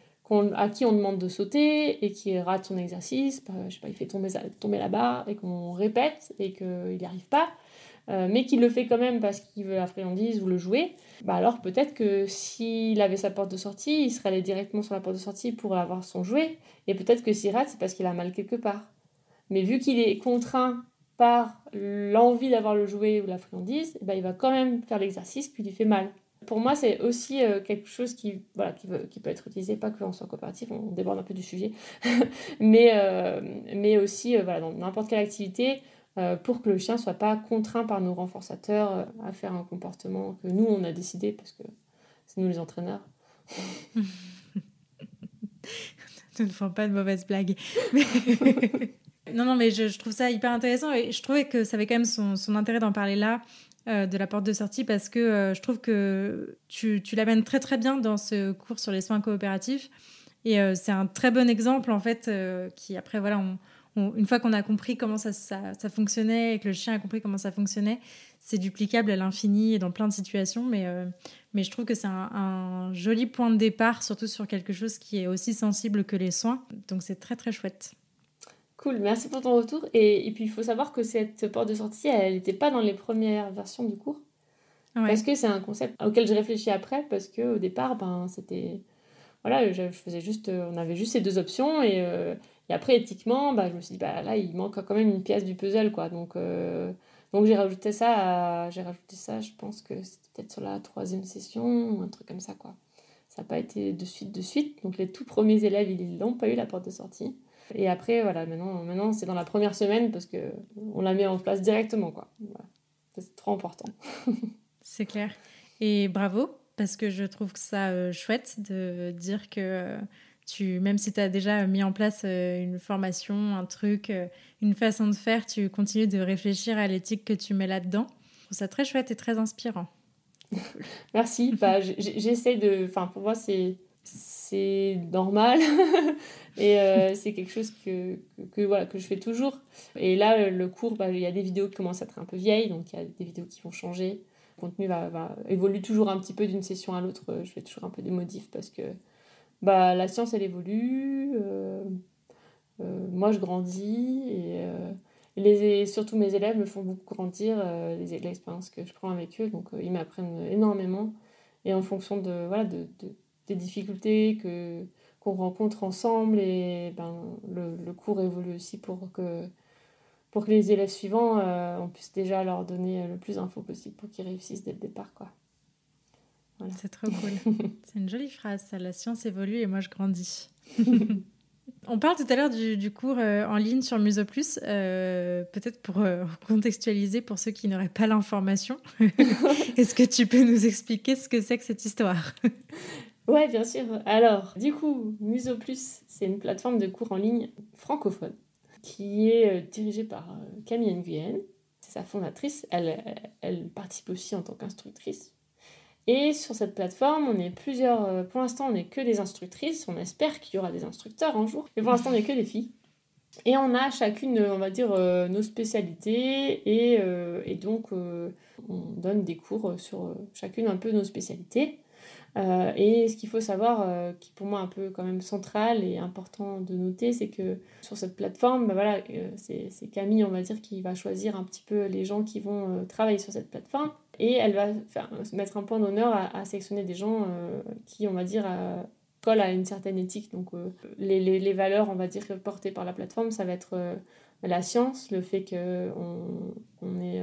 à qui on demande de sauter et qui rate son exercice, bah, je sais pas, il fait tomber, tomber la barre et qu'on répète et qu'il n'y arrive pas, euh, mais qu'il le fait quand même parce qu'il veut la friandise ou le jouer, bah alors peut-être que s'il avait sa porte de sortie, il serait allé directement sur la porte de sortie pour avoir son jouet, et peut-être que s'il rate, c'est parce qu'il a mal quelque part. Mais vu qu'il est contraint par l'envie d'avoir le jouet ou la friandise, bah il va quand même faire l'exercice qui lui fait mal. Pour moi, c'est aussi euh, quelque chose qui, voilà, qui, peut être utilisé, pas que en soit coopératif, on déborde un peu du sujet, mais, euh, mais aussi voilà, dans n'importe quelle activité, pour que le chien soit pas contraint par nos renforçateurs euh, à faire un comportement que nous on a décidé parce que c'est nous les entraîneurs. ne font pas de mauvaises blagues. non, non, mais je, trouve ça hyper intéressant et je trouvais que ça avait quand même son, intérêt d'en parler là, euh, de la porte de sortie, parce que je trouve que tu, tu l'amènes très très bien dans ce cours sur les soins coopératifs. Et c'est un très bon exemple, en fait, qui après, voilà, on, une fois qu'on a compris comment ça, ça, fonctionnait et que le chien a compris comment ça fonctionnait, c'est duplicable à l'infini et dans plein de situations. Mais, euh, mais je trouve que c'est un, joli point de départ, surtout sur quelque chose qui est aussi sensible que les soins. Donc c'est très très chouette. Cool, merci pour ton retour. Et, et puis il faut savoir que cette porte de sortie, elle n'était pas dans les premières versions du cours. Parce que c'est un concept auquel j'ai réfléchi après, parce qu'au départ, ben, c'était. Voilà, je faisais juste, on avait juste ces deux options et, euh, et après, éthiquement, bah, je me suis dit, bah, là, il manque quand même une pièce du puzzle, quoi. Donc, euh, donc j'ai rajouté ça, j'ai rajouté ça, je pense que c'était peut-être sur la troisième session, ou un truc comme ça, quoi. Ça n'a pas été de suite, de suite. Donc, les tout premiers élèves, ils n'ont pas eu la porte de sortie. Et après, voilà, maintenant, maintenant c'est dans la première semaine parce que on la met en place directement, quoi. C'est trop important. c'est clair. Et bravo, parce que je trouve que ça euh, chouette de dire que euh, tu, même si tu as déjà mis en place euh, une formation, un truc, euh, une façon de faire, tu continues de réfléchir à l'éthique que tu mets là-dedans. Je trouve ça très chouette et très inspirant. Merci. bah, J'essaie de. Enfin, pour moi, c'est c'est normal et euh, c'est quelque chose que, que, voilà, que je fais toujours. Et là, le cours, bah, il y a des vidéos qui commencent à être un peu vieilles, donc il y a des vidéos qui vont changer. Le contenu va, va évolue toujours un petit peu d'une session à l'autre. Je fais toujours un peu des modifs parce que bah, la science, elle évolue. Euh, euh, moi, je grandis et, les, surtout mes élèves me font beaucoup grandir, l'expérience que je prends avec eux. Donc, ils m'apprennent énormément. Et en fonction de, voilà, de, de des difficultés que qu'on rencontre ensemble et ben, le, cours évolue aussi pour que, pour que les élèves suivants, euh, on puisse déjà leur donner le plus d'infos possible pour qu'ils réussissent dès le départ. Quoi. Voilà. C'est trop cool. C'est une jolie phrase, ça. La science évolue et moi je grandis. On parle tout à l'heure du, du, cours euh, en ligne sur Muso Plus. Euh, peut-être pour euh, contextualiser pour ceux qui n'auraient pas l'information. Est-ce que tu peux nous expliquer ce que c'est que cette histoire? Ouais, bien sûr. Alors, du coup, Muso Plus, c'est une plateforme de cours en ligne francophone qui est dirigée par Camille Nguyen. C'est sa fondatrice. Elle, elle participe aussi en tant qu'instructrice et sur cette plateforme, on est plusieurs. Euh, pour l'instant, on n'est que des instructrices. On espère qu'il y aura des instructeurs un jour. Mais pour l'instant, on n'est que des filles. Et on a chacune, on va dire, euh, nos spécialités. Et, euh, donc, on donne des cours sur chacune un peu nos spécialités. Et ce qu'il faut savoir, qui pour moi un peu quand même central et important de noter, c'est que sur cette plateforme, bah voilà, c'est Camille, on va dire, qui va choisir un petit peu les gens qui vont travailler sur cette plateforme. Et elle va faire, mettre un point d'honneur à, à, sélectionner des gens qui, on va dire, collent à une certaine éthique. Donc les, les, valeurs, on va dire, portées par la plateforme, ça va être la science, le fait qu'on on est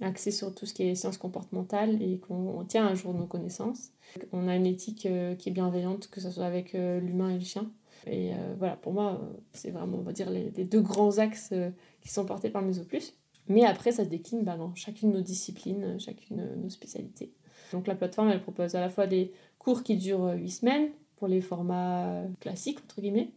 axé sur tout ce qui est sciences comportementales et qu'on tient un jour nos connaissances. On a une éthique euh, qui est bienveillante, que ce soit avec euh, l'humain et le chien. Et euh, voilà, pour moi, c'est vraiment, on va dire, les, deux grands axes qui sont portés par Plus. Mais après, ça se décline bah, dans chacune de nos disciplines, chacune de nos spécialités. Donc la plateforme, elle propose à la fois des cours qui durent 8 semaines, pour les formats classiques, entre guillemets,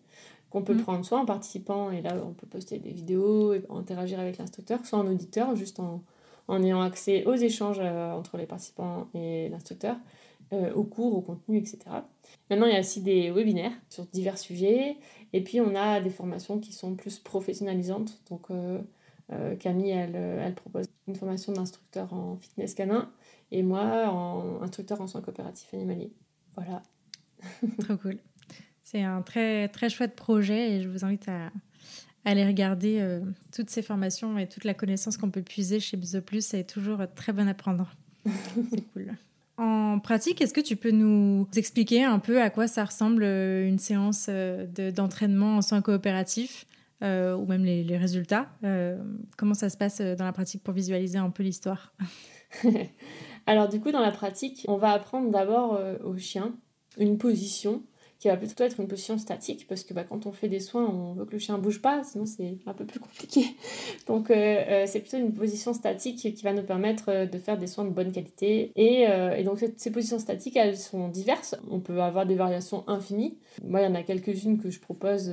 qu'on peut mm. prendre soit en participant, et là on peut poster des vidéos, et interagir avec l'instructeur, soit en auditeur, juste en, en ayant accès aux échanges entre les participants et l'instructeur, euh, au cours, au contenu, etc. Maintenant, il y a aussi des webinaires sur divers sujets. Et puis, on a des formations qui sont plus professionnalisantes. Donc, euh, euh, Camille, elle, elle, propose une formation d'instructeur en fitness canin et moi, en instructeur en soins coopératifs animaliers. Voilà. Trop cool. C'est un très, très chouette projet et je vous invite à, aller regarder toutes ces formations et toute la connaissance qu'on peut puiser chez Plus. C'est toujours très bon à prendre. C'est cool. En pratique, est-ce que tu peux nous expliquer un peu à quoi ça ressemble euh, une séance euh, d'entraînement en soins coopératifs? Euh, ou même les, résultats Comment ça se passe dans la pratique pour visualiser un peu l'histoire? Alors du coup, dans la pratique, on va apprendre d'abord au chien une position qui va plutôt être une position statique, parce que bah, quand on fait des soins, on veut que le chien bouge pas, sinon c'est un peu plus compliqué. Donc euh, euh, c'est plutôt une position statique qui va nous permettre euh, de faire des soins de bonne qualité. Et donc ces positions statiques, elles sont diverses. On peut avoir des variations infinies. Moi, il y en a quelques-unes que je propose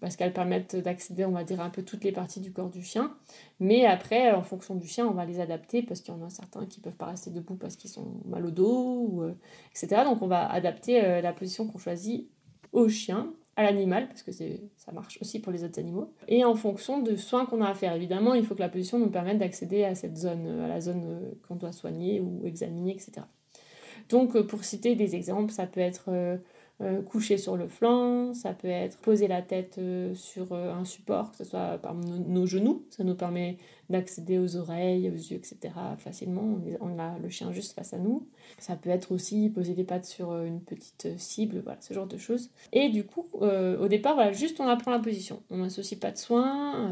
parce qu'elles permettent d'accéder, on va dire, à un peu toutes les parties du corps du chien. Mais après, en fonction du chien, on va les adapter parce qu'il y en a certains qui peuvent pas rester debout parce qu'ils sont mal au dos, ou, etc. Donc on va adapter la position qu'on choisit au chien, à l'animal, parce que ça marche aussi pour les autres animaux, et en fonction de soins qu'on a à faire. Évidemment, il faut que la position nous permette d'accéder à cette zone, à la zone euh, qu'on doit soigner ou examiner, etc. Donc, euh, pour citer des exemples, ça peut être euh, coucher sur le flanc, ça peut être poser la tête euh, sur euh, un support, que ce soit par nos, genoux, ça nous permet d'accéder aux oreilles, aux yeux, etc. facilement, on, a le chien juste face à nous. Ça peut être aussi poser les pattes sur une petite cible, voilà, ce genre de choses. Et du coup, au départ, juste on apprend la position. On n'associe pas de soins,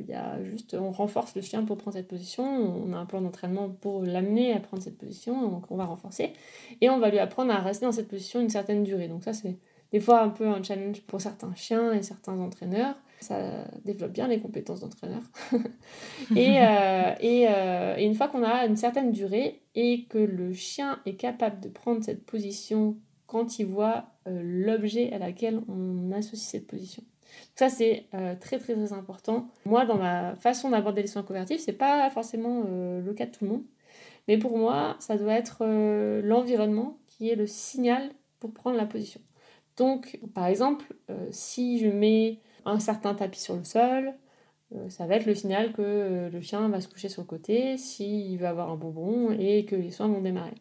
il y a juste, on renforce le chien pour prendre cette position, on a un plan d'entraînement pour l'amener à prendre cette position, donc on va renforcer. Et on va lui apprendre à rester dans cette position une certaine durée. Donc ça, c'est des fois un peu un challenge pour certains chiens et certains entraîneurs. Ça développe bien les compétences d'entraîneur. et, euh, euh, et, une fois qu'on a une certaine durée et que le chien est capable de prendre cette position quand il voit euh, l'objet à laquelle on associe cette position. Ça, c'est très, très, très important. Moi, dans ma façon d'aborder les soins convertifs, c'est pas forcément le cas de tout le monde. Mais pour moi, ça doit être l'environnement qui est le signal pour prendre la position. Donc, par exemple, si je mets un certain tapis sur le sol, ça va être le signal que le chien va se coucher sur le côté s'il veut avoir un bonbon et que les soins vont démarrer.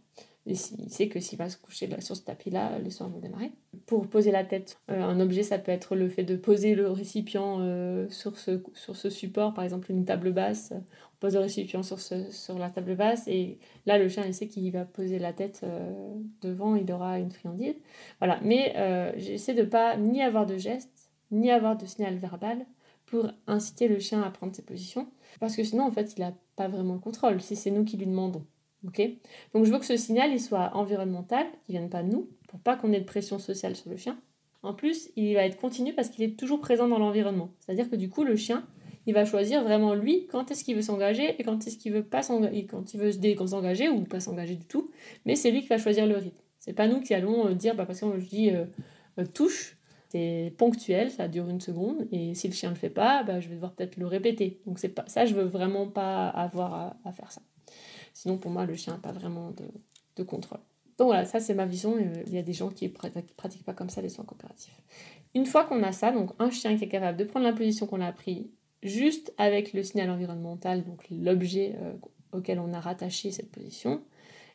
Et il sait que s'il va se coucher sur ce tapis-là, les soins vont démarrer. Pour poser la tête, euh, un objet, ça peut être le fait de poser le récipient euh, sur, ce, sur ce support, par exemple une table basse. On pose le récipient sur, sur la table basse et là, le chien, il sait qu'il va poser la tête euh, devant, il aura une friandise. Voilà, mais j'essaie de pas ni avoir de geste, ni avoir de signal verbal pour inciter le chien à prendre ses positions. Parce que sinon, en fait, il n'a pas vraiment le contrôle si c'est nous qui lui demandons. Donc je veux que ce signal il soit environnemental, qu'il ne vienne pas de nous, pour pas qu'on ait de pression sociale sur le chien. En plus, il va être continu parce qu'il est toujours présent dans l'environnement. C'est-à-dire que du coup, le chien, il va choisir vraiment lui quand est-ce qu'il veut s'engager et quand est-ce qu'il veut pas s'engager, quand il veut ou pas s'engager du tout. Mais c'est lui qui va choisir le rythme. C'est pas nous qui allons euh, dire, bah, parce que je dis euh, euh, touche, c'est ponctuel, ça dure une seconde, et si le chien ne le fait pas, bah, je vais devoir peut-être le répéter. Donc c'est pas ça, je veux vraiment pas avoir à faire ça. Sinon, pour moi, le chien n'a pas vraiment de, contrôle. Donc voilà, ça c'est ma vision. Il y a des gens qui ne pratiquent pas comme ça les soins coopératifs. Une fois qu'on a ça, donc un chien qui est capable de prendre la position qu'on a pris juste avec le signal environnemental, donc l'objet euh, auquel on a rattaché cette position,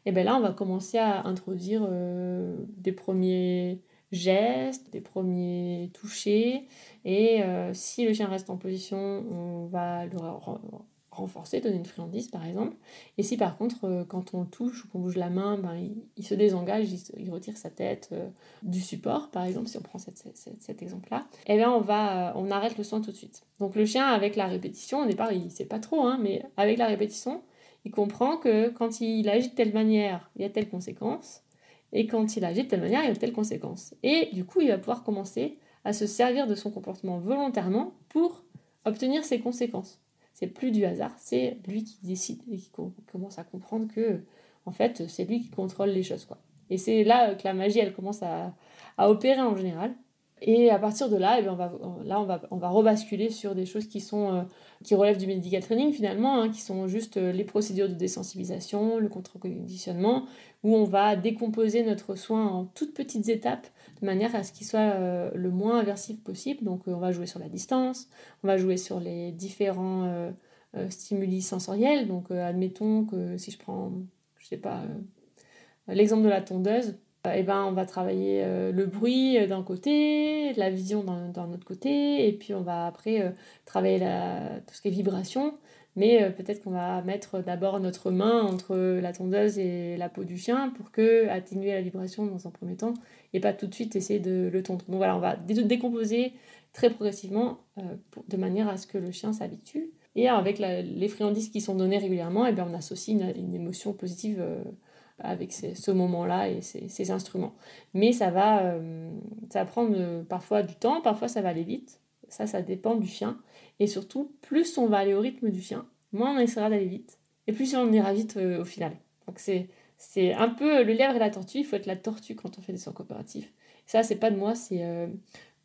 et bien là on va commencer à introduire euh, des premiers gestes, des premiers touchés. Et euh, si le chien reste en position, on va le renforcer, donner une friandise par exemple. Et si par contre, euh, quand on touche ou qu'on bouge la main, ben, il, se désengage, il, retire sa tête euh, du support, par exemple, si on prend cet exemple-là, et eh bien on, va, on arrête le soin tout de suite. Donc le chien, avec la répétition, au départ, il ne sait pas trop, hein, mais avec la répétition, il comprend que quand il agit de telle manière, il y a telle conséquence, et quand il agit de telle manière, il a telle conséquence. Et du coup, il va pouvoir commencer à se servir de son comportement volontairement pour obtenir ses conséquences c'est plus du hasard, c'est lui qui décide et qui commence à comprendre que, en fait, c'est lui qui contrôle les choses, quoi. Et c'est là que la magie, elle commence à opérer en général. Et à partir de là, eh on va, là on va rebasculer sur des choses qui, sont, euh, qui relèvent du medical training finalement, hein, qui sont juste euh, les procédures de désensibilisation, le contre-conditionnement, où on va décomposer notre soin en toutes petites étapes de manière à ce qu'il soit euh, le moins aversif possible. Donc on va jouer sur la distance, on va jouer sur les différents stimuli sensoriels. Donc admettons que si je prends, je sais pas, l'exemple de la tondeuse, eh ben, on va travailler euh, le bruit euh, d'un côté, la vision d'un autre côté, et puis on va après euh, travailler tout ce qui est vibration. Mais peut-être qu'on va mettre d'abord notre main entre la tondeuse et la peau du chien pour que atténuer la vibration dans un premier temps et pas tout de suite essayer de le tondre. Donc voilà, on va décomposer très progressivement de manière à ce que le chien s'habitue. Et avec les friandises qui sont données régulièrement, eh bien, on associe une, émotion positive avec ce moment-là et ces, instruments. Mais ça va, euh, ça va prendre euh, parfois du temps, parfois ça va aller vite. Ça, ça dépend du chien. Et surtout, plus on va aller au rythme du chien, moins on essaiera d'aller vite. Et plus on ira vite euh, au final. Donc c'est, c'est un peu le lièvre et la tortue. Il faut être la tortue quand on fait des soins coopératifs. Ça, c'est pas de moi, c'est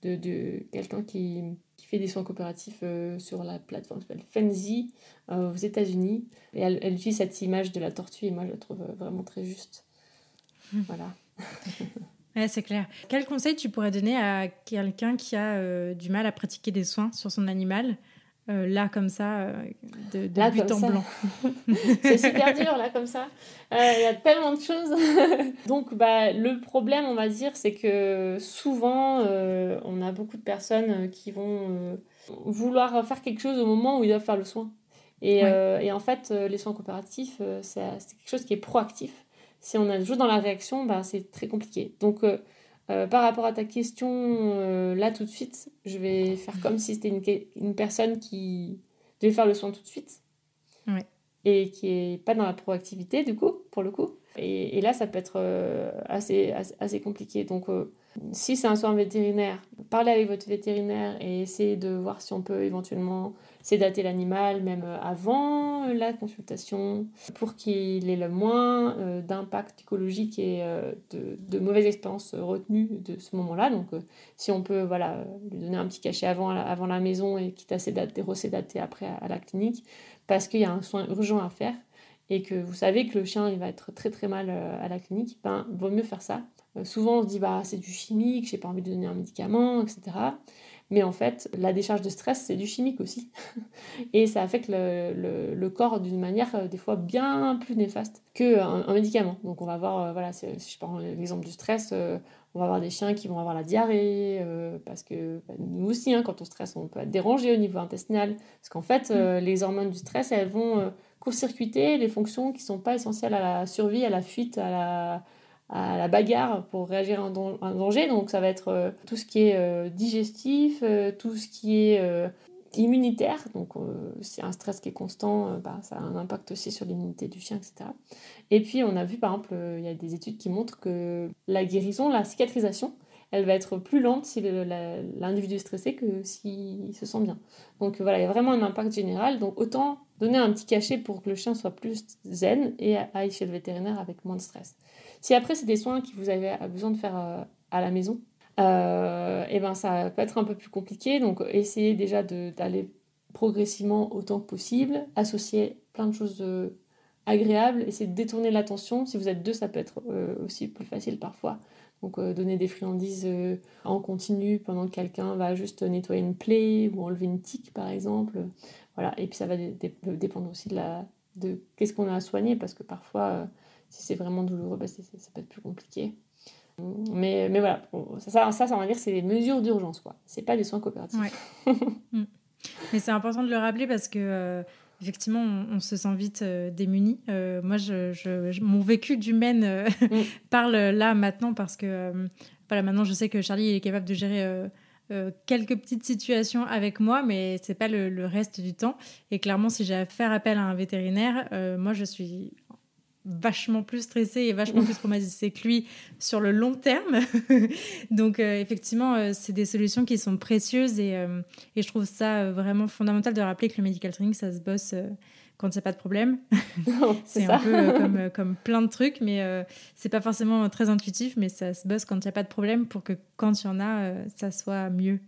de, quelqu'un qui fait des soins coopératifs euh, sur la plateforme qui s'appelle Fenzi euh, aux États-Unis. Et elle, elle, utilise cette image de la tortue et moi je la trouve euh, vraiment très juste. Hmm. Voilà. ouais, c'est clair. Quel conseil tu pourrais donner à quelqu'un qui a du mal à pratiquer des soins sur son animal? Euh, là comme ça, euh, de, de but en blanc. c'est super dur là comme ça. Euh, il y a tellement de choses. Donc bah, le problème, on va dire, c'est que souvent, on a beaucoup de personnes qui vont vouloir faire quelque chose au moment où ils doivent faire le soin. Et, et en fait, les soins coopératifs, c'est quelque chose qui est proactif. Si on est toujours dans la réaction, bah, c'est très compliqué. Donc euh, par rapport à ta question, euh, là tout de suite, je vais faire comme si c'était une, une, personne qui devait faire le soin tout de suite. Et qui est pas dans la proactivité, du coup, pour le coup. Et, et là, ça peut être euh, assez, assez, compliqué. Donc, si c'est un soin vétérinaire, parlez avec votre vétérinaire et essayez de voir si on peut éventuellement sédater l'animal même euh, avant la consultation pour qu'il ait le moins euh, d'impact psychologique et euh, de, de mauvaises expériences retenues de ce moment-là. Donc si on peut voilà, lui donner un petit cachet avant, avant la maison et quitte à sédater, après à, la clinique parce qu'il y a un soin urgent à faire. et que vous savez que le chien il va être très très mal à la clinique, ben vaut mieux faire ça. souvent on se dit bah c'est du chimique, j'ai pas envie de donner un médicament, etc. Mais en fait, la décharge de stress, c'est du chimique aussi. et ça affecte le, le, corps d'une manière euh, des fois bien plus néfaste qu'un un médicament. Donc on va voir, euh, voilà, si je prends l'exemple du stress, euh, on va avoir des chiens qui vont avoir la diarrhée, parce que bah, nous aussi, hein, quand on stresse, on peut être dérangé au niveau intestinal. Parce qu'en fait, mm. les hormones du stress, elles vont court-circuiter les fonctions qui ne sont pas essentielles à la survie, à la fuite, à la à la bagarre pour réagir à un, danger. Donc ça va être euh, tout ce qui est euh, digestif, euh, tout ce qui est immunitaire. Donc c'est un stress qui est constant, bah, ça a un impact aussi sur l'immunité du chien, etc. Et puis on a vu par exemple, il y a des études qui montrent que la guérison, la cicatrisation, elle va être plus lente si l'individu est stressé que s'il se sent bien. Donc voilà, il y a vraiment un impact général. Donc autant donner un petit cachet pour que le chien soit plus zen et aille chez le vétérinaire avec moins de stress. Si après, c'est des soins que vous avez besoin de faire euh, à la maison, et euh, eh ben ça peut être un peu plus compliqué. Donc, essayez déjà d'aller progressivement autant que possible, associer plein de choses euh, agréables, essayer de détourner l'attention. Si vous êtes deux, ça peut être aussi plus facile parfois. Donc, donner des friandises en continu pendant que quelqu'un va juste nettoyer une plaie ou enlever une tique, par exemple. Voilà. Et puis, ça va dépendre aussi de, de qu'est-ce qu'on a à soigner, parce que parfois si c'est vraiment douloureux, bah, ça peut être plus compliqué. Mais, mais voilà, ça, ça, ça, on va dire, c'est des mesures d'urgence, quoi. C'est pas des soins coopératifs. Mm. Mais c'est important de le rappeler parce que, euh, effectivement, on, se sent vite euh, démuni. Euh, moi, je, je, mon vécu du Maine mm. parle là maintenant parce que, voilà, maintenant, je sais que Charlie est capable de gérer. quelques petites situations avec moi, mais c'est pas le, le, reste du temps. Et clairement, si j'ai à faire appel à un vétérinaire, moi, je suis vachement plus stressé et vachement plus traumatisé que lui sur le long terme. Donc euh, effectivement, euh, c'est des solutions qui sont précieuses et, euh, et je trouve ça vraiment fondamental de rappeler que le medical training, ça se bosse quand il n'y a pas de problème. c'est un peu comme, comme, plein de trucs, mais c'est pas forcément très intuitif, mais ça se bosse quand il n'y a pas de problème pour que quand il y en a, ça soit mieux.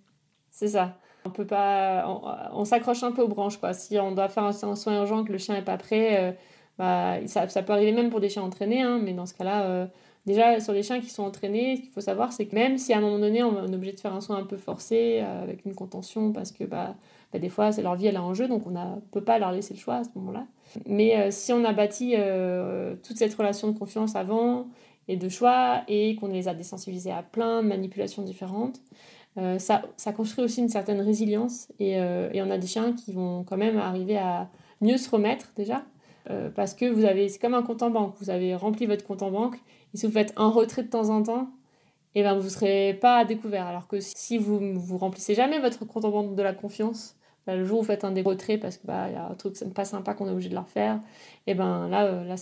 C'est ça. On peut pas, on, s'accroche un peu aux branches quoi. Si on doit faire un, un soin urgent que le chien n'est pas prêt, bah, ça, ça, peut arriver même pour des chiens entraînés, hein, mais dans ce cas-là, euh, déjà sur les chiens qui sont entraînés, ce qu'il faut savoir, c'est que même si à un moment donné, on est obligé de faire un soin un peu forcé, euh, avec une contention, parce que bah, bah, des fois, c'est leur vie, elle est en jeu, donc on ne peut pas leur laisser le choix à ce moment-là. Mais euh, si on a bâti toute cette relation de confiance avant et de choix, et qu'on les a désensibilisés à plein de manipulations différentes, ça, ça, construit aussi une certaine résilience, et, et on a des chiens qui vont quand même arriver à mieux se remettre déjà, euh, parce que vous avez, c'est comme un compte en banque. Vous avez rempli votre compte en banque et si vous faites un retrait de temps en temps, et eh ben vous ne serez pas à découvert. Alors que si vous vous remplissez jamais votre compte en banque de la confiance, bah, le jour où vous faites un des retraits parce qu'il bah, y a un truc pas sympa qu'on est obligé de leur faire, et eh ben là, euh, là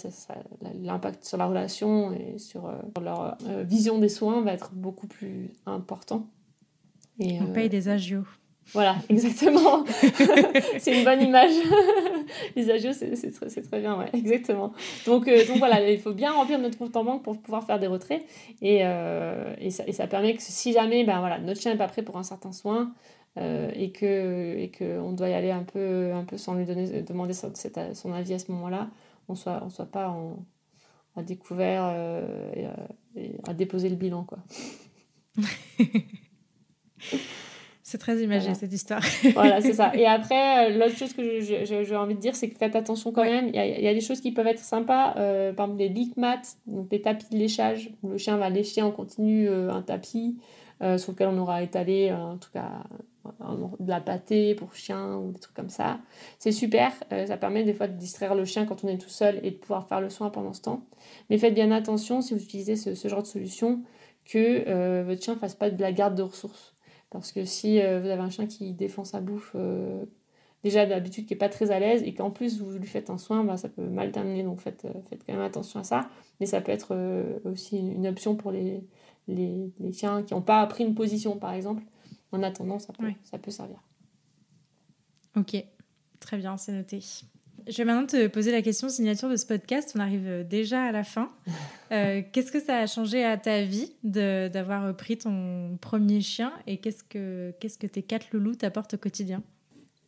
l'impact sur la relation et sur, euh, leur vision des soins va être beaucoup plus important. Et, On paye des agios. Voilà, exactement. c'est une bonne image. Les agios, c'est très, très, bien, ouais, exactement. Donc, euh, donc voilà, il faut bien remplir notre compte en banque pour pouvoir faire des retraits. Et, euh, et, ça, et ça, permet que si jamais ben, voilà, notre chien n'est pas prêt pour un certain soin euh, et qu'on et que doit y aller un peu, un peu sans lui donner, demander son, son avis à ce moment-là, on ne soit, on soit pas à découvert et, et à déposer le bilan. quoi. C'est très imagé cette histoire. voilà, c'est ça. Et après, euh, l'autre chose que j'ai envie de dire, c'est que faites attention quand même. Il y, a, y, a, des choses qui peuvent être sympas. Euh, par exemple, des leak mats, donc des tapis de léchage, où le chien va lécher en continu euh, un tapis sur lequel on aura étalé, en tout cas, de la pâtée pour chien ou des trucs comme ça. C'est super. ça permet des fois de distraire le chien quand on est tout seul et de pouvoir faire le soin pendant ce temps. Mais faites bien attention si vous utilisez ce, ce genre de solution que votre chien ne fasse pas de la garde de ressources. Parce que si euh, vous avez un chien qui défend sa bouffe, euh, déjà d'habitude qui n'est pas très à l'aise, et qu'en plus vous lui faites un soin, bah, ça peut mal terminer. Donc faites, euh, faites quand même attention à ça. Mais ça peut être aussi une option pour les, les, les chiens qui n'ont pas appris une position, par exemple. En attendant, ça peut, ça peut servir. Ok, très bien, c'est noté. Je vais maintenant te poser la question signature de ce podcast. On arrive euh, déjà à la fin. Euh, qu'est-ce que ça a changé à ta vie d'avoir pris ton premier chien et qu'est-ce que, qu'est-ce que tes quatre loulous t'apportent au quotidien?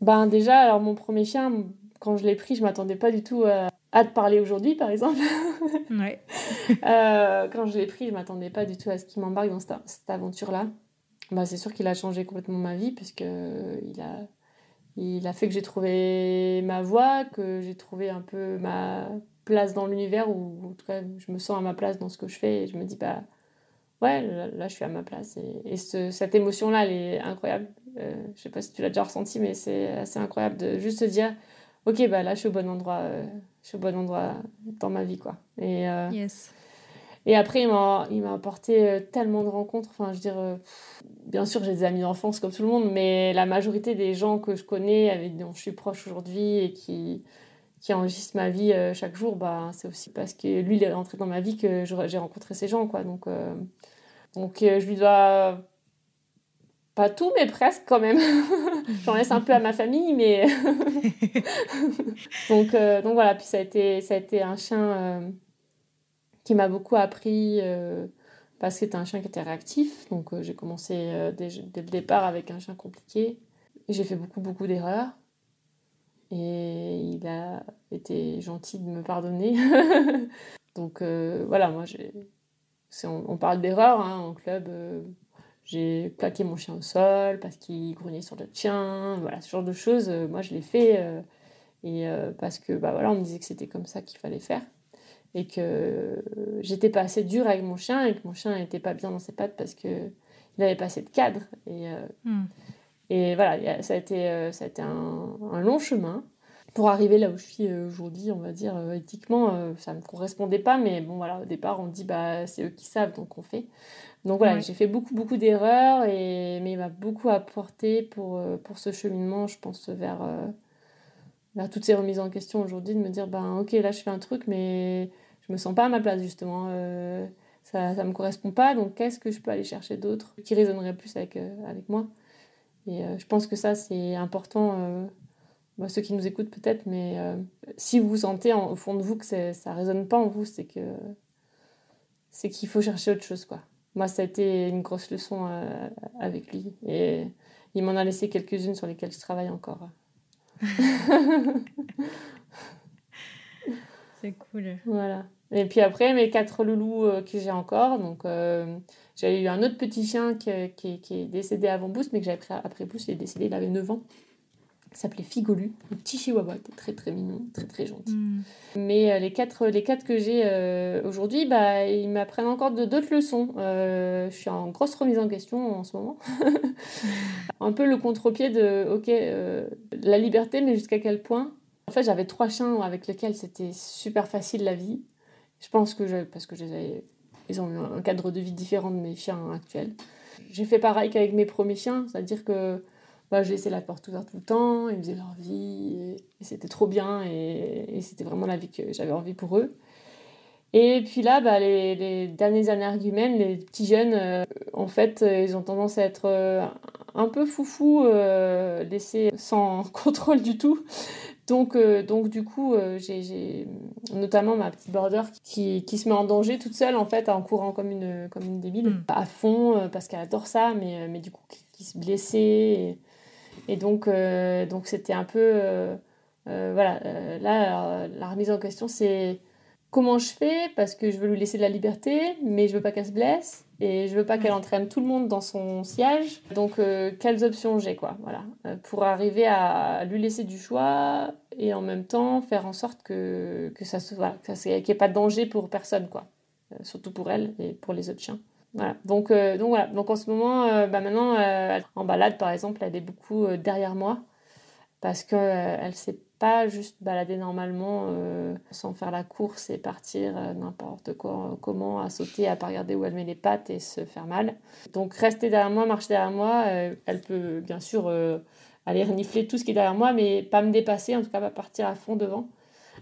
Ben déjà, alors mon premier chien, quand je l'ai pris, je m'attendais pas du tout à, te parler aujourd'hui, par exemple. Ouais. Euh, quand je l'ai pris, je m'attendais pas du tout à ce qu'il m'embarque dans cette, cette aventure-là. Bah, c'est sûr qu'il a changé complètement ma vie, puisque il a, il a fait que j'ai trouvé ma voie, que j'ai trouvé un peu ma place dans l'univers, ou en tout cas, je me sens à ma place dans ce que je fais, et je me dis, bah ouais, là, je suis à ma place. Et, et cette émotion-là, elle est incroyable. Euh, je sais pas si tu l'as déjà ressenti, mais c'est assez incroyable de juste se dire, ok, bah là, je suis au bon endroit, euh, je suis au bon endroit dans ma vie, quoi. Euh, yes. Et après, il m'a apporté euh, tellement de rencontres. Enfin, je veux dire, bien sûr, j'ai des amis d'enfance comme tout le monde, mais la majorité des gens que je connais, avec dont je suis proche aujourd'hui et qui qui enregistre ma vie chaque jour, bah, c'est aussi parce que lui, il est rentré dans ma vie que j'ai rencontré ces gens. Quoi. Donc, donc je lui dois pas tout, mais presque quand même. J'en laisse un peu à ma famille, mais. donc, euh, donc voilà, puis ça a été, ça a été un chien euh, qui m'a beaucoup appris euh, parce que c'était un chien qui était réactif. Donc j'ai commencé dès, dès, le départ avec un chien compliqué. J'ai fait beaucoup, beaucoup d'erreurs. Et il a été gentil de me pardonner. donc voilà, moi, j'ai. On, on, parle d'erreurs hein, en club j'ai plaqué mon chien au sol parce qu'il grognait sur d'autres chiens. Voilà, ce genre de choses, euh, moi je l'ai fait. Euh, et euh, parce que bah, voilà, on me disait que c'était comme ça qu'il fallait faire. Et que j'étais pas assez dure avec mon chien et que mon chien n'était pas bien dans ses pattes parce qu'il n'avait pas assez de cadre. Et, hmm. et voilà, ça a été, ça a été un, un, long chemin pour arriver là où je suis aujourd'hui, on va dire, éthiquement, ça ne me correspondait pas. Mais bon, voilà, au départ, on dit bah, c'est eux qui savent, donc on fait. Donc voilà, j'ai fait beaucoup, beaucoup d'erreurs, et... mais il m'a beaucoup apporté pour, euh, pour ce cheminement, je pense, vers, euh, vers toutes ces remises en question aujourd'hui, de me dire, ben ok, là je fais un truc, mais je me sens pas à ma place, justement. Euh, ça ne me correspond pas, donc qu'est-ce que je peux aller chercher d'autre qui résonnerait plus avec, avec moi? Et je pense que ça, c'est important, bah, ceux qui nous écoutent peut-être, mais si vous sentez au fond de vous que ça ne résonne pas en vous, c'est que c'est qu'il faut chercher autre chose, quoi moi, ça a été une grosse leçon euh, avec lui. Et il m'en a laissé quelques-unes sur lesquelles je travaille encore. C'est cool. Voilà. Et puis après, mes quatre loulous euh, que j'ai encore. Donc, euh, j'ai eu un autre petit chien qui, qui, qui est décédé avant Boost, mais que j'ai pris après Boost. Il est décédé, il avait 9 ans s'appelait Figolu, un petit chihuahua, très très mignon, très très gentil. Hmm. Mais euh, les, quatre, les quatre que j'ai euh, aujourd'hui, bah, ils m'apprennent encore d'autres leçons. Euh, je suis en grosse remise en question en ce moment. un peu le contre-pied de, ok, la liberté, mais jusqu'à quel point? En fait, j'avais trois chiens avec lesquels c'était super facile la vie. Je pense que, parce que ils ont eu un cadre de vie différent de mes chiens actuels. J'ai fait pareil qu'avec mes premiers chiens, c'est-à-dire que bah, j'ai laissé la porte ouverte tout le temps, ils faisaient leur vie, et, c'était trop bien, et, c'était vraiment la vie que j'avais envie pour eux. Et puis là, bah, les, les dernières années les petits jeunes, euh, en fait, euh, ils ont tendance à être euh, un peu foufou, laissés sans contrôle du tout. Donc, donc du coup, j'ai notamment ma petite border qui, qui, se met en danger toute seule, en fait, en courant comme une, comme une débile, mm. à fond, parce qu'elle adore ça, mais, mais du coup, qui, se blessait. Et donc, euh, donc c'était un peu. Euh, euh, voilà, là, la remise en question, c'est comment je fais parce que je veux lui laisser de la liberté, mais je veux pas qu'elle se blesse et je veux pas qu'elle entraîne tout le monde dans son siège. Donc, quelles options j'ai, quoi, voilà, pour arriver à lui laisser du choix et en même temps faire en sorte que, que ça se, voilà, qu'il n'y ait pas de danger pour personne, quoi, surtout pour elle et pour les autres chiens. Voilà. Donc, euh, donc voilà. Donc en ce moment, euh, bah maintenant, euh, en balade par exemple, elle est beaucoup derrière moi parce qu'elle ne sait pas juste balader normalement sans faire la course et partir n'importe quoi, comment, à sauter, à pas regarder où elle met les pattes et se faire mal. Donc rester derrière moi, marcher derrière moi, elle peut bien sûr aller renifler tout ce qui est derrière moi, mais pas me dépasser, en tout cas pas partir à fond devant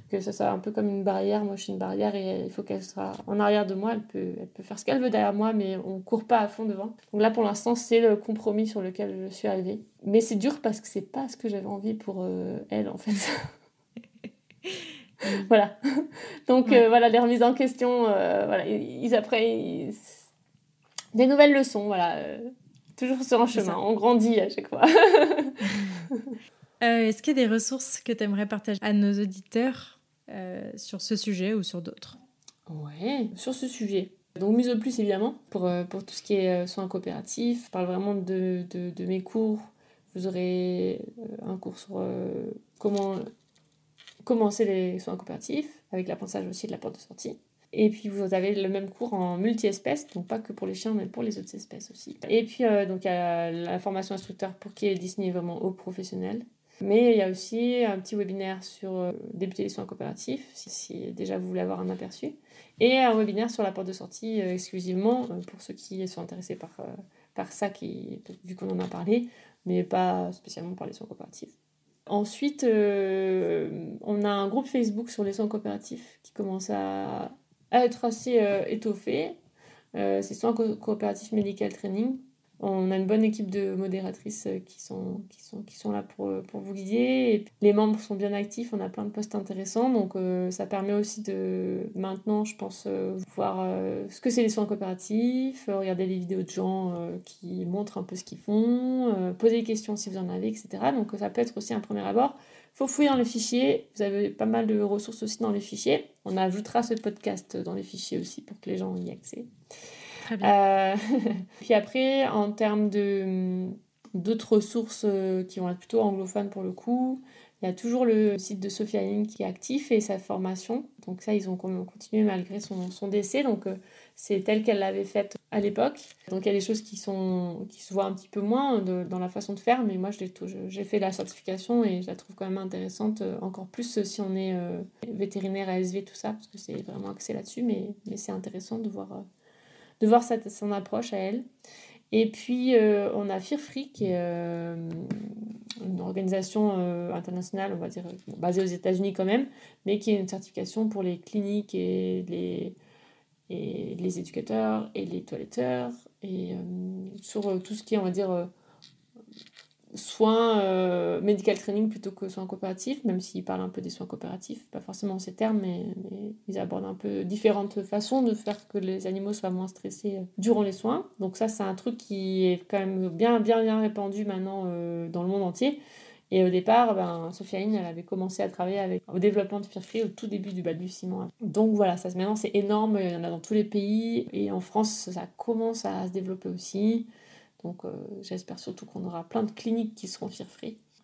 que ça soit un peu comme une barrière. Moi, je suis une barrière et il faut qu'elle soit en arrière de moi. Elle peut, elle peut faire ce qu'elle veut derrière moi, mais on court pas à fond devant. Donc là, pour l'instant, c'est le compromis sur lequel je suis arrivée. Mais c'est dur parce que c'est pas ce que j'avais envie pour euh, elle, en fait. voilà. Donc euh, voilà, les remises en question, euh, voilà, ils, apprennent des nouvelles leçons, voilà. toujours sur un chemin, on grandit à chaque fois. Est-ce qu'il y a des ressources que tu aimerais partager à nos auditeurs? Sur ce sujet ou sur d'autres Ouais, sur ce sujet. Donc Muso Plus évidemment, pour, pour tout ce qui est soins coopératifs. Je parle vraiment de, de, mes cours. Vous aurez un cours sur comment commencer les soins coopératifs, avec l'apprentissage aussi de la porte de sortie. Et puis vous avez le même cours en multi-espèces, donc pas que pour les chiens, mais pour les autres espèces aussi. Et puis euh, donc il y a la formation instructeur pour qui est Disney vraiment au professionnel. Mais il y a aussi un petit webinaire sur euh, débuter les soins coopératifs, si, déjà vous voulez avoir un aperçu. Et un webinaire sur la porte de sortie euh, exclusivement pour ceux qui sont intéressés par, par ça, qui, vu qu'on en a parlé, mais pas spécialement par les soins coopératifs. Ensuite, on a un groupe Facebook sur les soins coopératifs qui commence à, être assez euh, étoffé. Euh, c'est soit un coopératif médical training. On a une bonne équipe de modératrices euh, qui sont, là pour, pour vous guider. Les membres sont bien actifs, on a plein de postes intéressants. Donc ça permet aussi de maintenant, je pense, voir ce que c'est les soins coopératifs, regarder des vidéos de gens qui montrent un peu ce qu'ils font, poser des questions si vous en avez, etc. Donc ça peut être aussi un premier abord faut fouiller dans les fichiers. Vous avez pas mal de ressources aussi dans les fichiers. On ajoutera ce podcast dans les fichiers aussi pour que les gens y aient accès. Euh, puis après, en termes de d'autres ressources euh, qui vont être plutôt anglophones pour le coup, il y a toujours le site de Sophia Yin qui est actif et sa formation. Donc ça, ils ont continué malgré son, son décès. Donc euh, c'est tel qu'elle l'avait faite à l'époque. Donc il y a des choses qui, sont, qui se voient un petit peu moins dans la façon de faire, mais moi j'ai fait la certification et je la trouve quand même intéressante, encore plus si on est euh, vétérinaire ASV, tout ça, parce que c'est vraiment axé là-dessus, mais, mais c'est intéressant de voir, de voir son approche à elle. Et puis on a Fear Free, qui est une organisation internationale, on va dire, basée aux États-Unis quand même, mais qui est une certification pour les cliniques et les et les éducateurs et les toiletteurs et euh, sur euh, tout ce qui est on va dire euh, soins medical training plutôt que soins coopératifs même s'ils parlent un peu des soins coopératifs pas forcément ces termes mais, ils abordent un peu différentes façons de faire que les animaux soient moins stressés durant les soins donc ça c'est un truc qui est quand même bien bien bien répandu maintenant dans le monde entier et au départ, ben, Sophia elle avait commencé à travailler avec, au développement de Fear au tout début du balbutiement. Donc voilà, ça maintenant c'est énorme, il y en a dans tous les pays. Et en France, ça commence à se développer aussi. Donc euh, j'espère surtout qu'on aura plein de cliniques qui seront Fear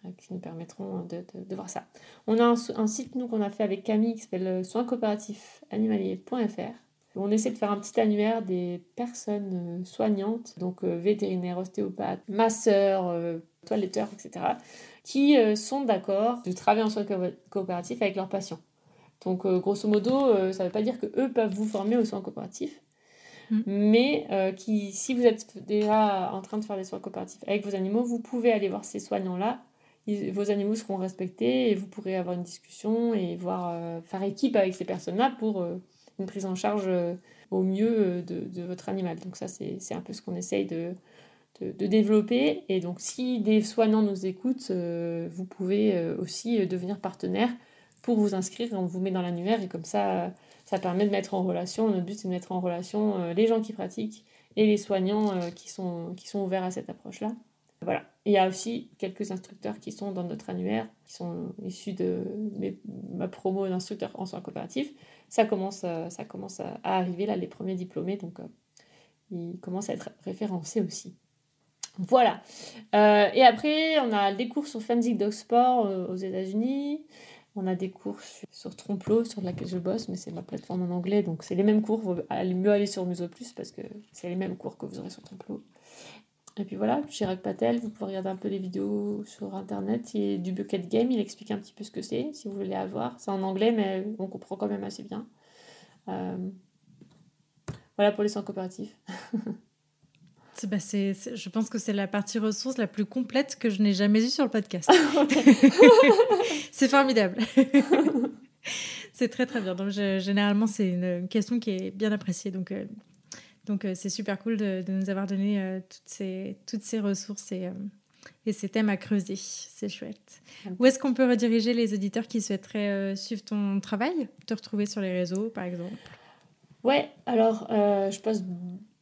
euh, qui nous permettront de, voir ça. On a un, site, nous, qu'on a fait avec Camille, qui s'appelle euh, soinscoopératifsanimaliers.fr. On essaie de faire un petit annuaire des personnes soignantes, donc vétérinaires, ostéopathes, masseurs, toiletteurs, etc., qui sont d'accord de travailler en soins coopératifs avec leurs patients. Donc, grosso modo, ça ne veut pas dire que eux peuvent vous former aux soins coopératifs, mm. mais qui, si vous êtes déjà en train de faire des soins coopératifs avec vos animaux, vous pouvez aller voir ces soignants-là. Vos animaux seront respectés et vous pourrez avoir une discussion et voir faire équipe avec ces personnes-là pour une prise en charge au mieux de, votre animal. Donc ça, c'est un peu ce qu'on essaye de, de, développer. Et donc, si des soignants nous écoutent, euh, vous pouvez euh, aussi euh, devenir partenaire pour vous inscrire. On vous met dans l'annuaire et comme ça, ça permet de mettre en relation. Notre but, c'est de mettre en relation les gens qui pratiquent et les soignants qui, sont, qui sont ouverts à cette approche-là. Voilà. il y a aussi quelques instructeurs qui sont dans notre annuaire, qui sont issus de ma promo d'instructeur en soins coopératifs. Ça commence, ça commence à, arriver, là, les premiers diplômés, donc ils commencent à être référencés aussi. Voilà. Euh, et après, on a des cours sur Fanzik Dog Sport euh, aux États-Unis. On a des cours sur, Tromplot, sur laquelle je bosse, mais c'est ma plateforme en anglais, donc c'est les mêmes cours. Vous allez mieux aller sur Muso Plus parce que c'est les mêmes cours que vous aurez sur Tromplot. Et puis voilà, Chirag Patel, vous pouvez regarder un peu les vidéos sur internet. A du Bucket Game, il explique un petit peu ce que c'est, si vous voulez avoir. C'est en anglais, mais on comprend quand même assez bien. Euh, voilà pour les soins coopératifs. Bah je pense que c'est la partie ressources la plus complète que je n'ai jamais eue sur le podcast. c'est formidable. c'est très très bien. Donc, généralement, c'est une question qui est bien appréciée. Donc, euh, donc euh, c'est super cool de, nous avoir donné euh, toutes, ces, toutes ces ressources et, et ces thèmes à creuser. C'est chouette. Où est-ce qu'on peut rediriger les auditeurs qui souhaiteraient suivre ton travail, te retrouver sur les réseaux, par exemple? Ouais, alors je passe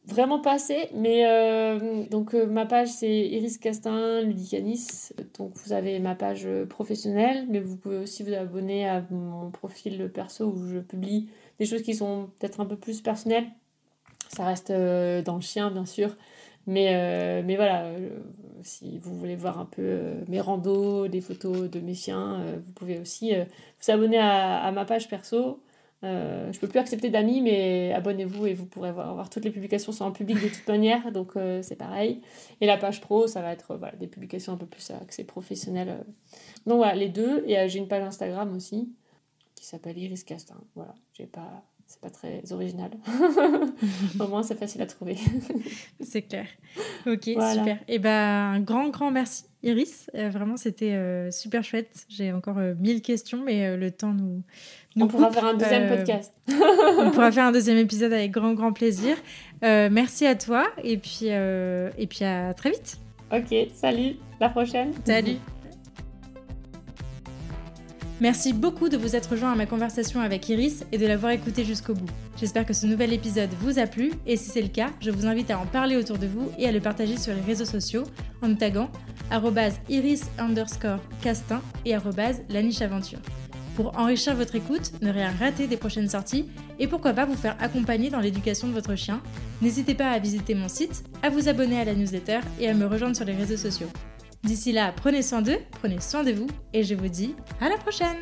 vraiment pas assez, mais euh, donc euh, ma page c'est Iris Castin, Ludicanis. Donc vous avez ma page professionnelle, mais vous pouvez aussi vous abonner à mon profil perso où je publie des choses qui sont peut-être un peu plus personnelles. Ça reste euh, dans le chien, bien sûr, mais, mais voilà, si vous voulez voir un peu mes randos, des photos de mes chiens, vous pouvez aussi vous abonner à ma page perso. Euh, je peux plus accepter d'amis, mais abonnez-vous et vous pourrez voir, toutes les publications sont en public de toute manière, donc euh, c'est pareil. Et la page pro, ça va être voilà, des publications un peu plus axées professionnelles. Donc voilà, les deux. Et euh, j'ai une page Instagram aussi qui s'appelle Iris Castin. Voilà, j'ai pas, c'est pas très original. Au moins, c'est facile à trouver. c'est clair. Ok, super. Et eh ben, un grand, grand merci Iris. vraiment, c'était super chouette. J'ai encore mille questions, mais le temps nous on pourra faire un deuxième euh, podcast. on pourra faire un deuxième épisode avec grand, grand plaisir. Euh, merci à toi et puis, euh, et puis à très vite. Ok, salut, la prochaine. Salut. Merci beaucoup de vous être rejoint à ma conversation avec Iris et de l'avoir écouté jusqu'au bout. J'espère que ce nouvel épisode vous a plu et si c'est le cas, je vous invite à en parler autour de vous et à le partager sur les réseaux sociaux en me taguant iris underscore castin et la niche aventure pour enrichir votre écoute, ne rien rater des prochaines sorties et pourquoi pas vous faire accompagner dans l'éducation de votre chien, n'hésitez pas à visiter mon site, à vous abonner à la newsletter et à me rejoindre sur les réseaux sociaux. D'ici là, prenez soin d'eux, prenez soin de vous et je vous dis à la prochaine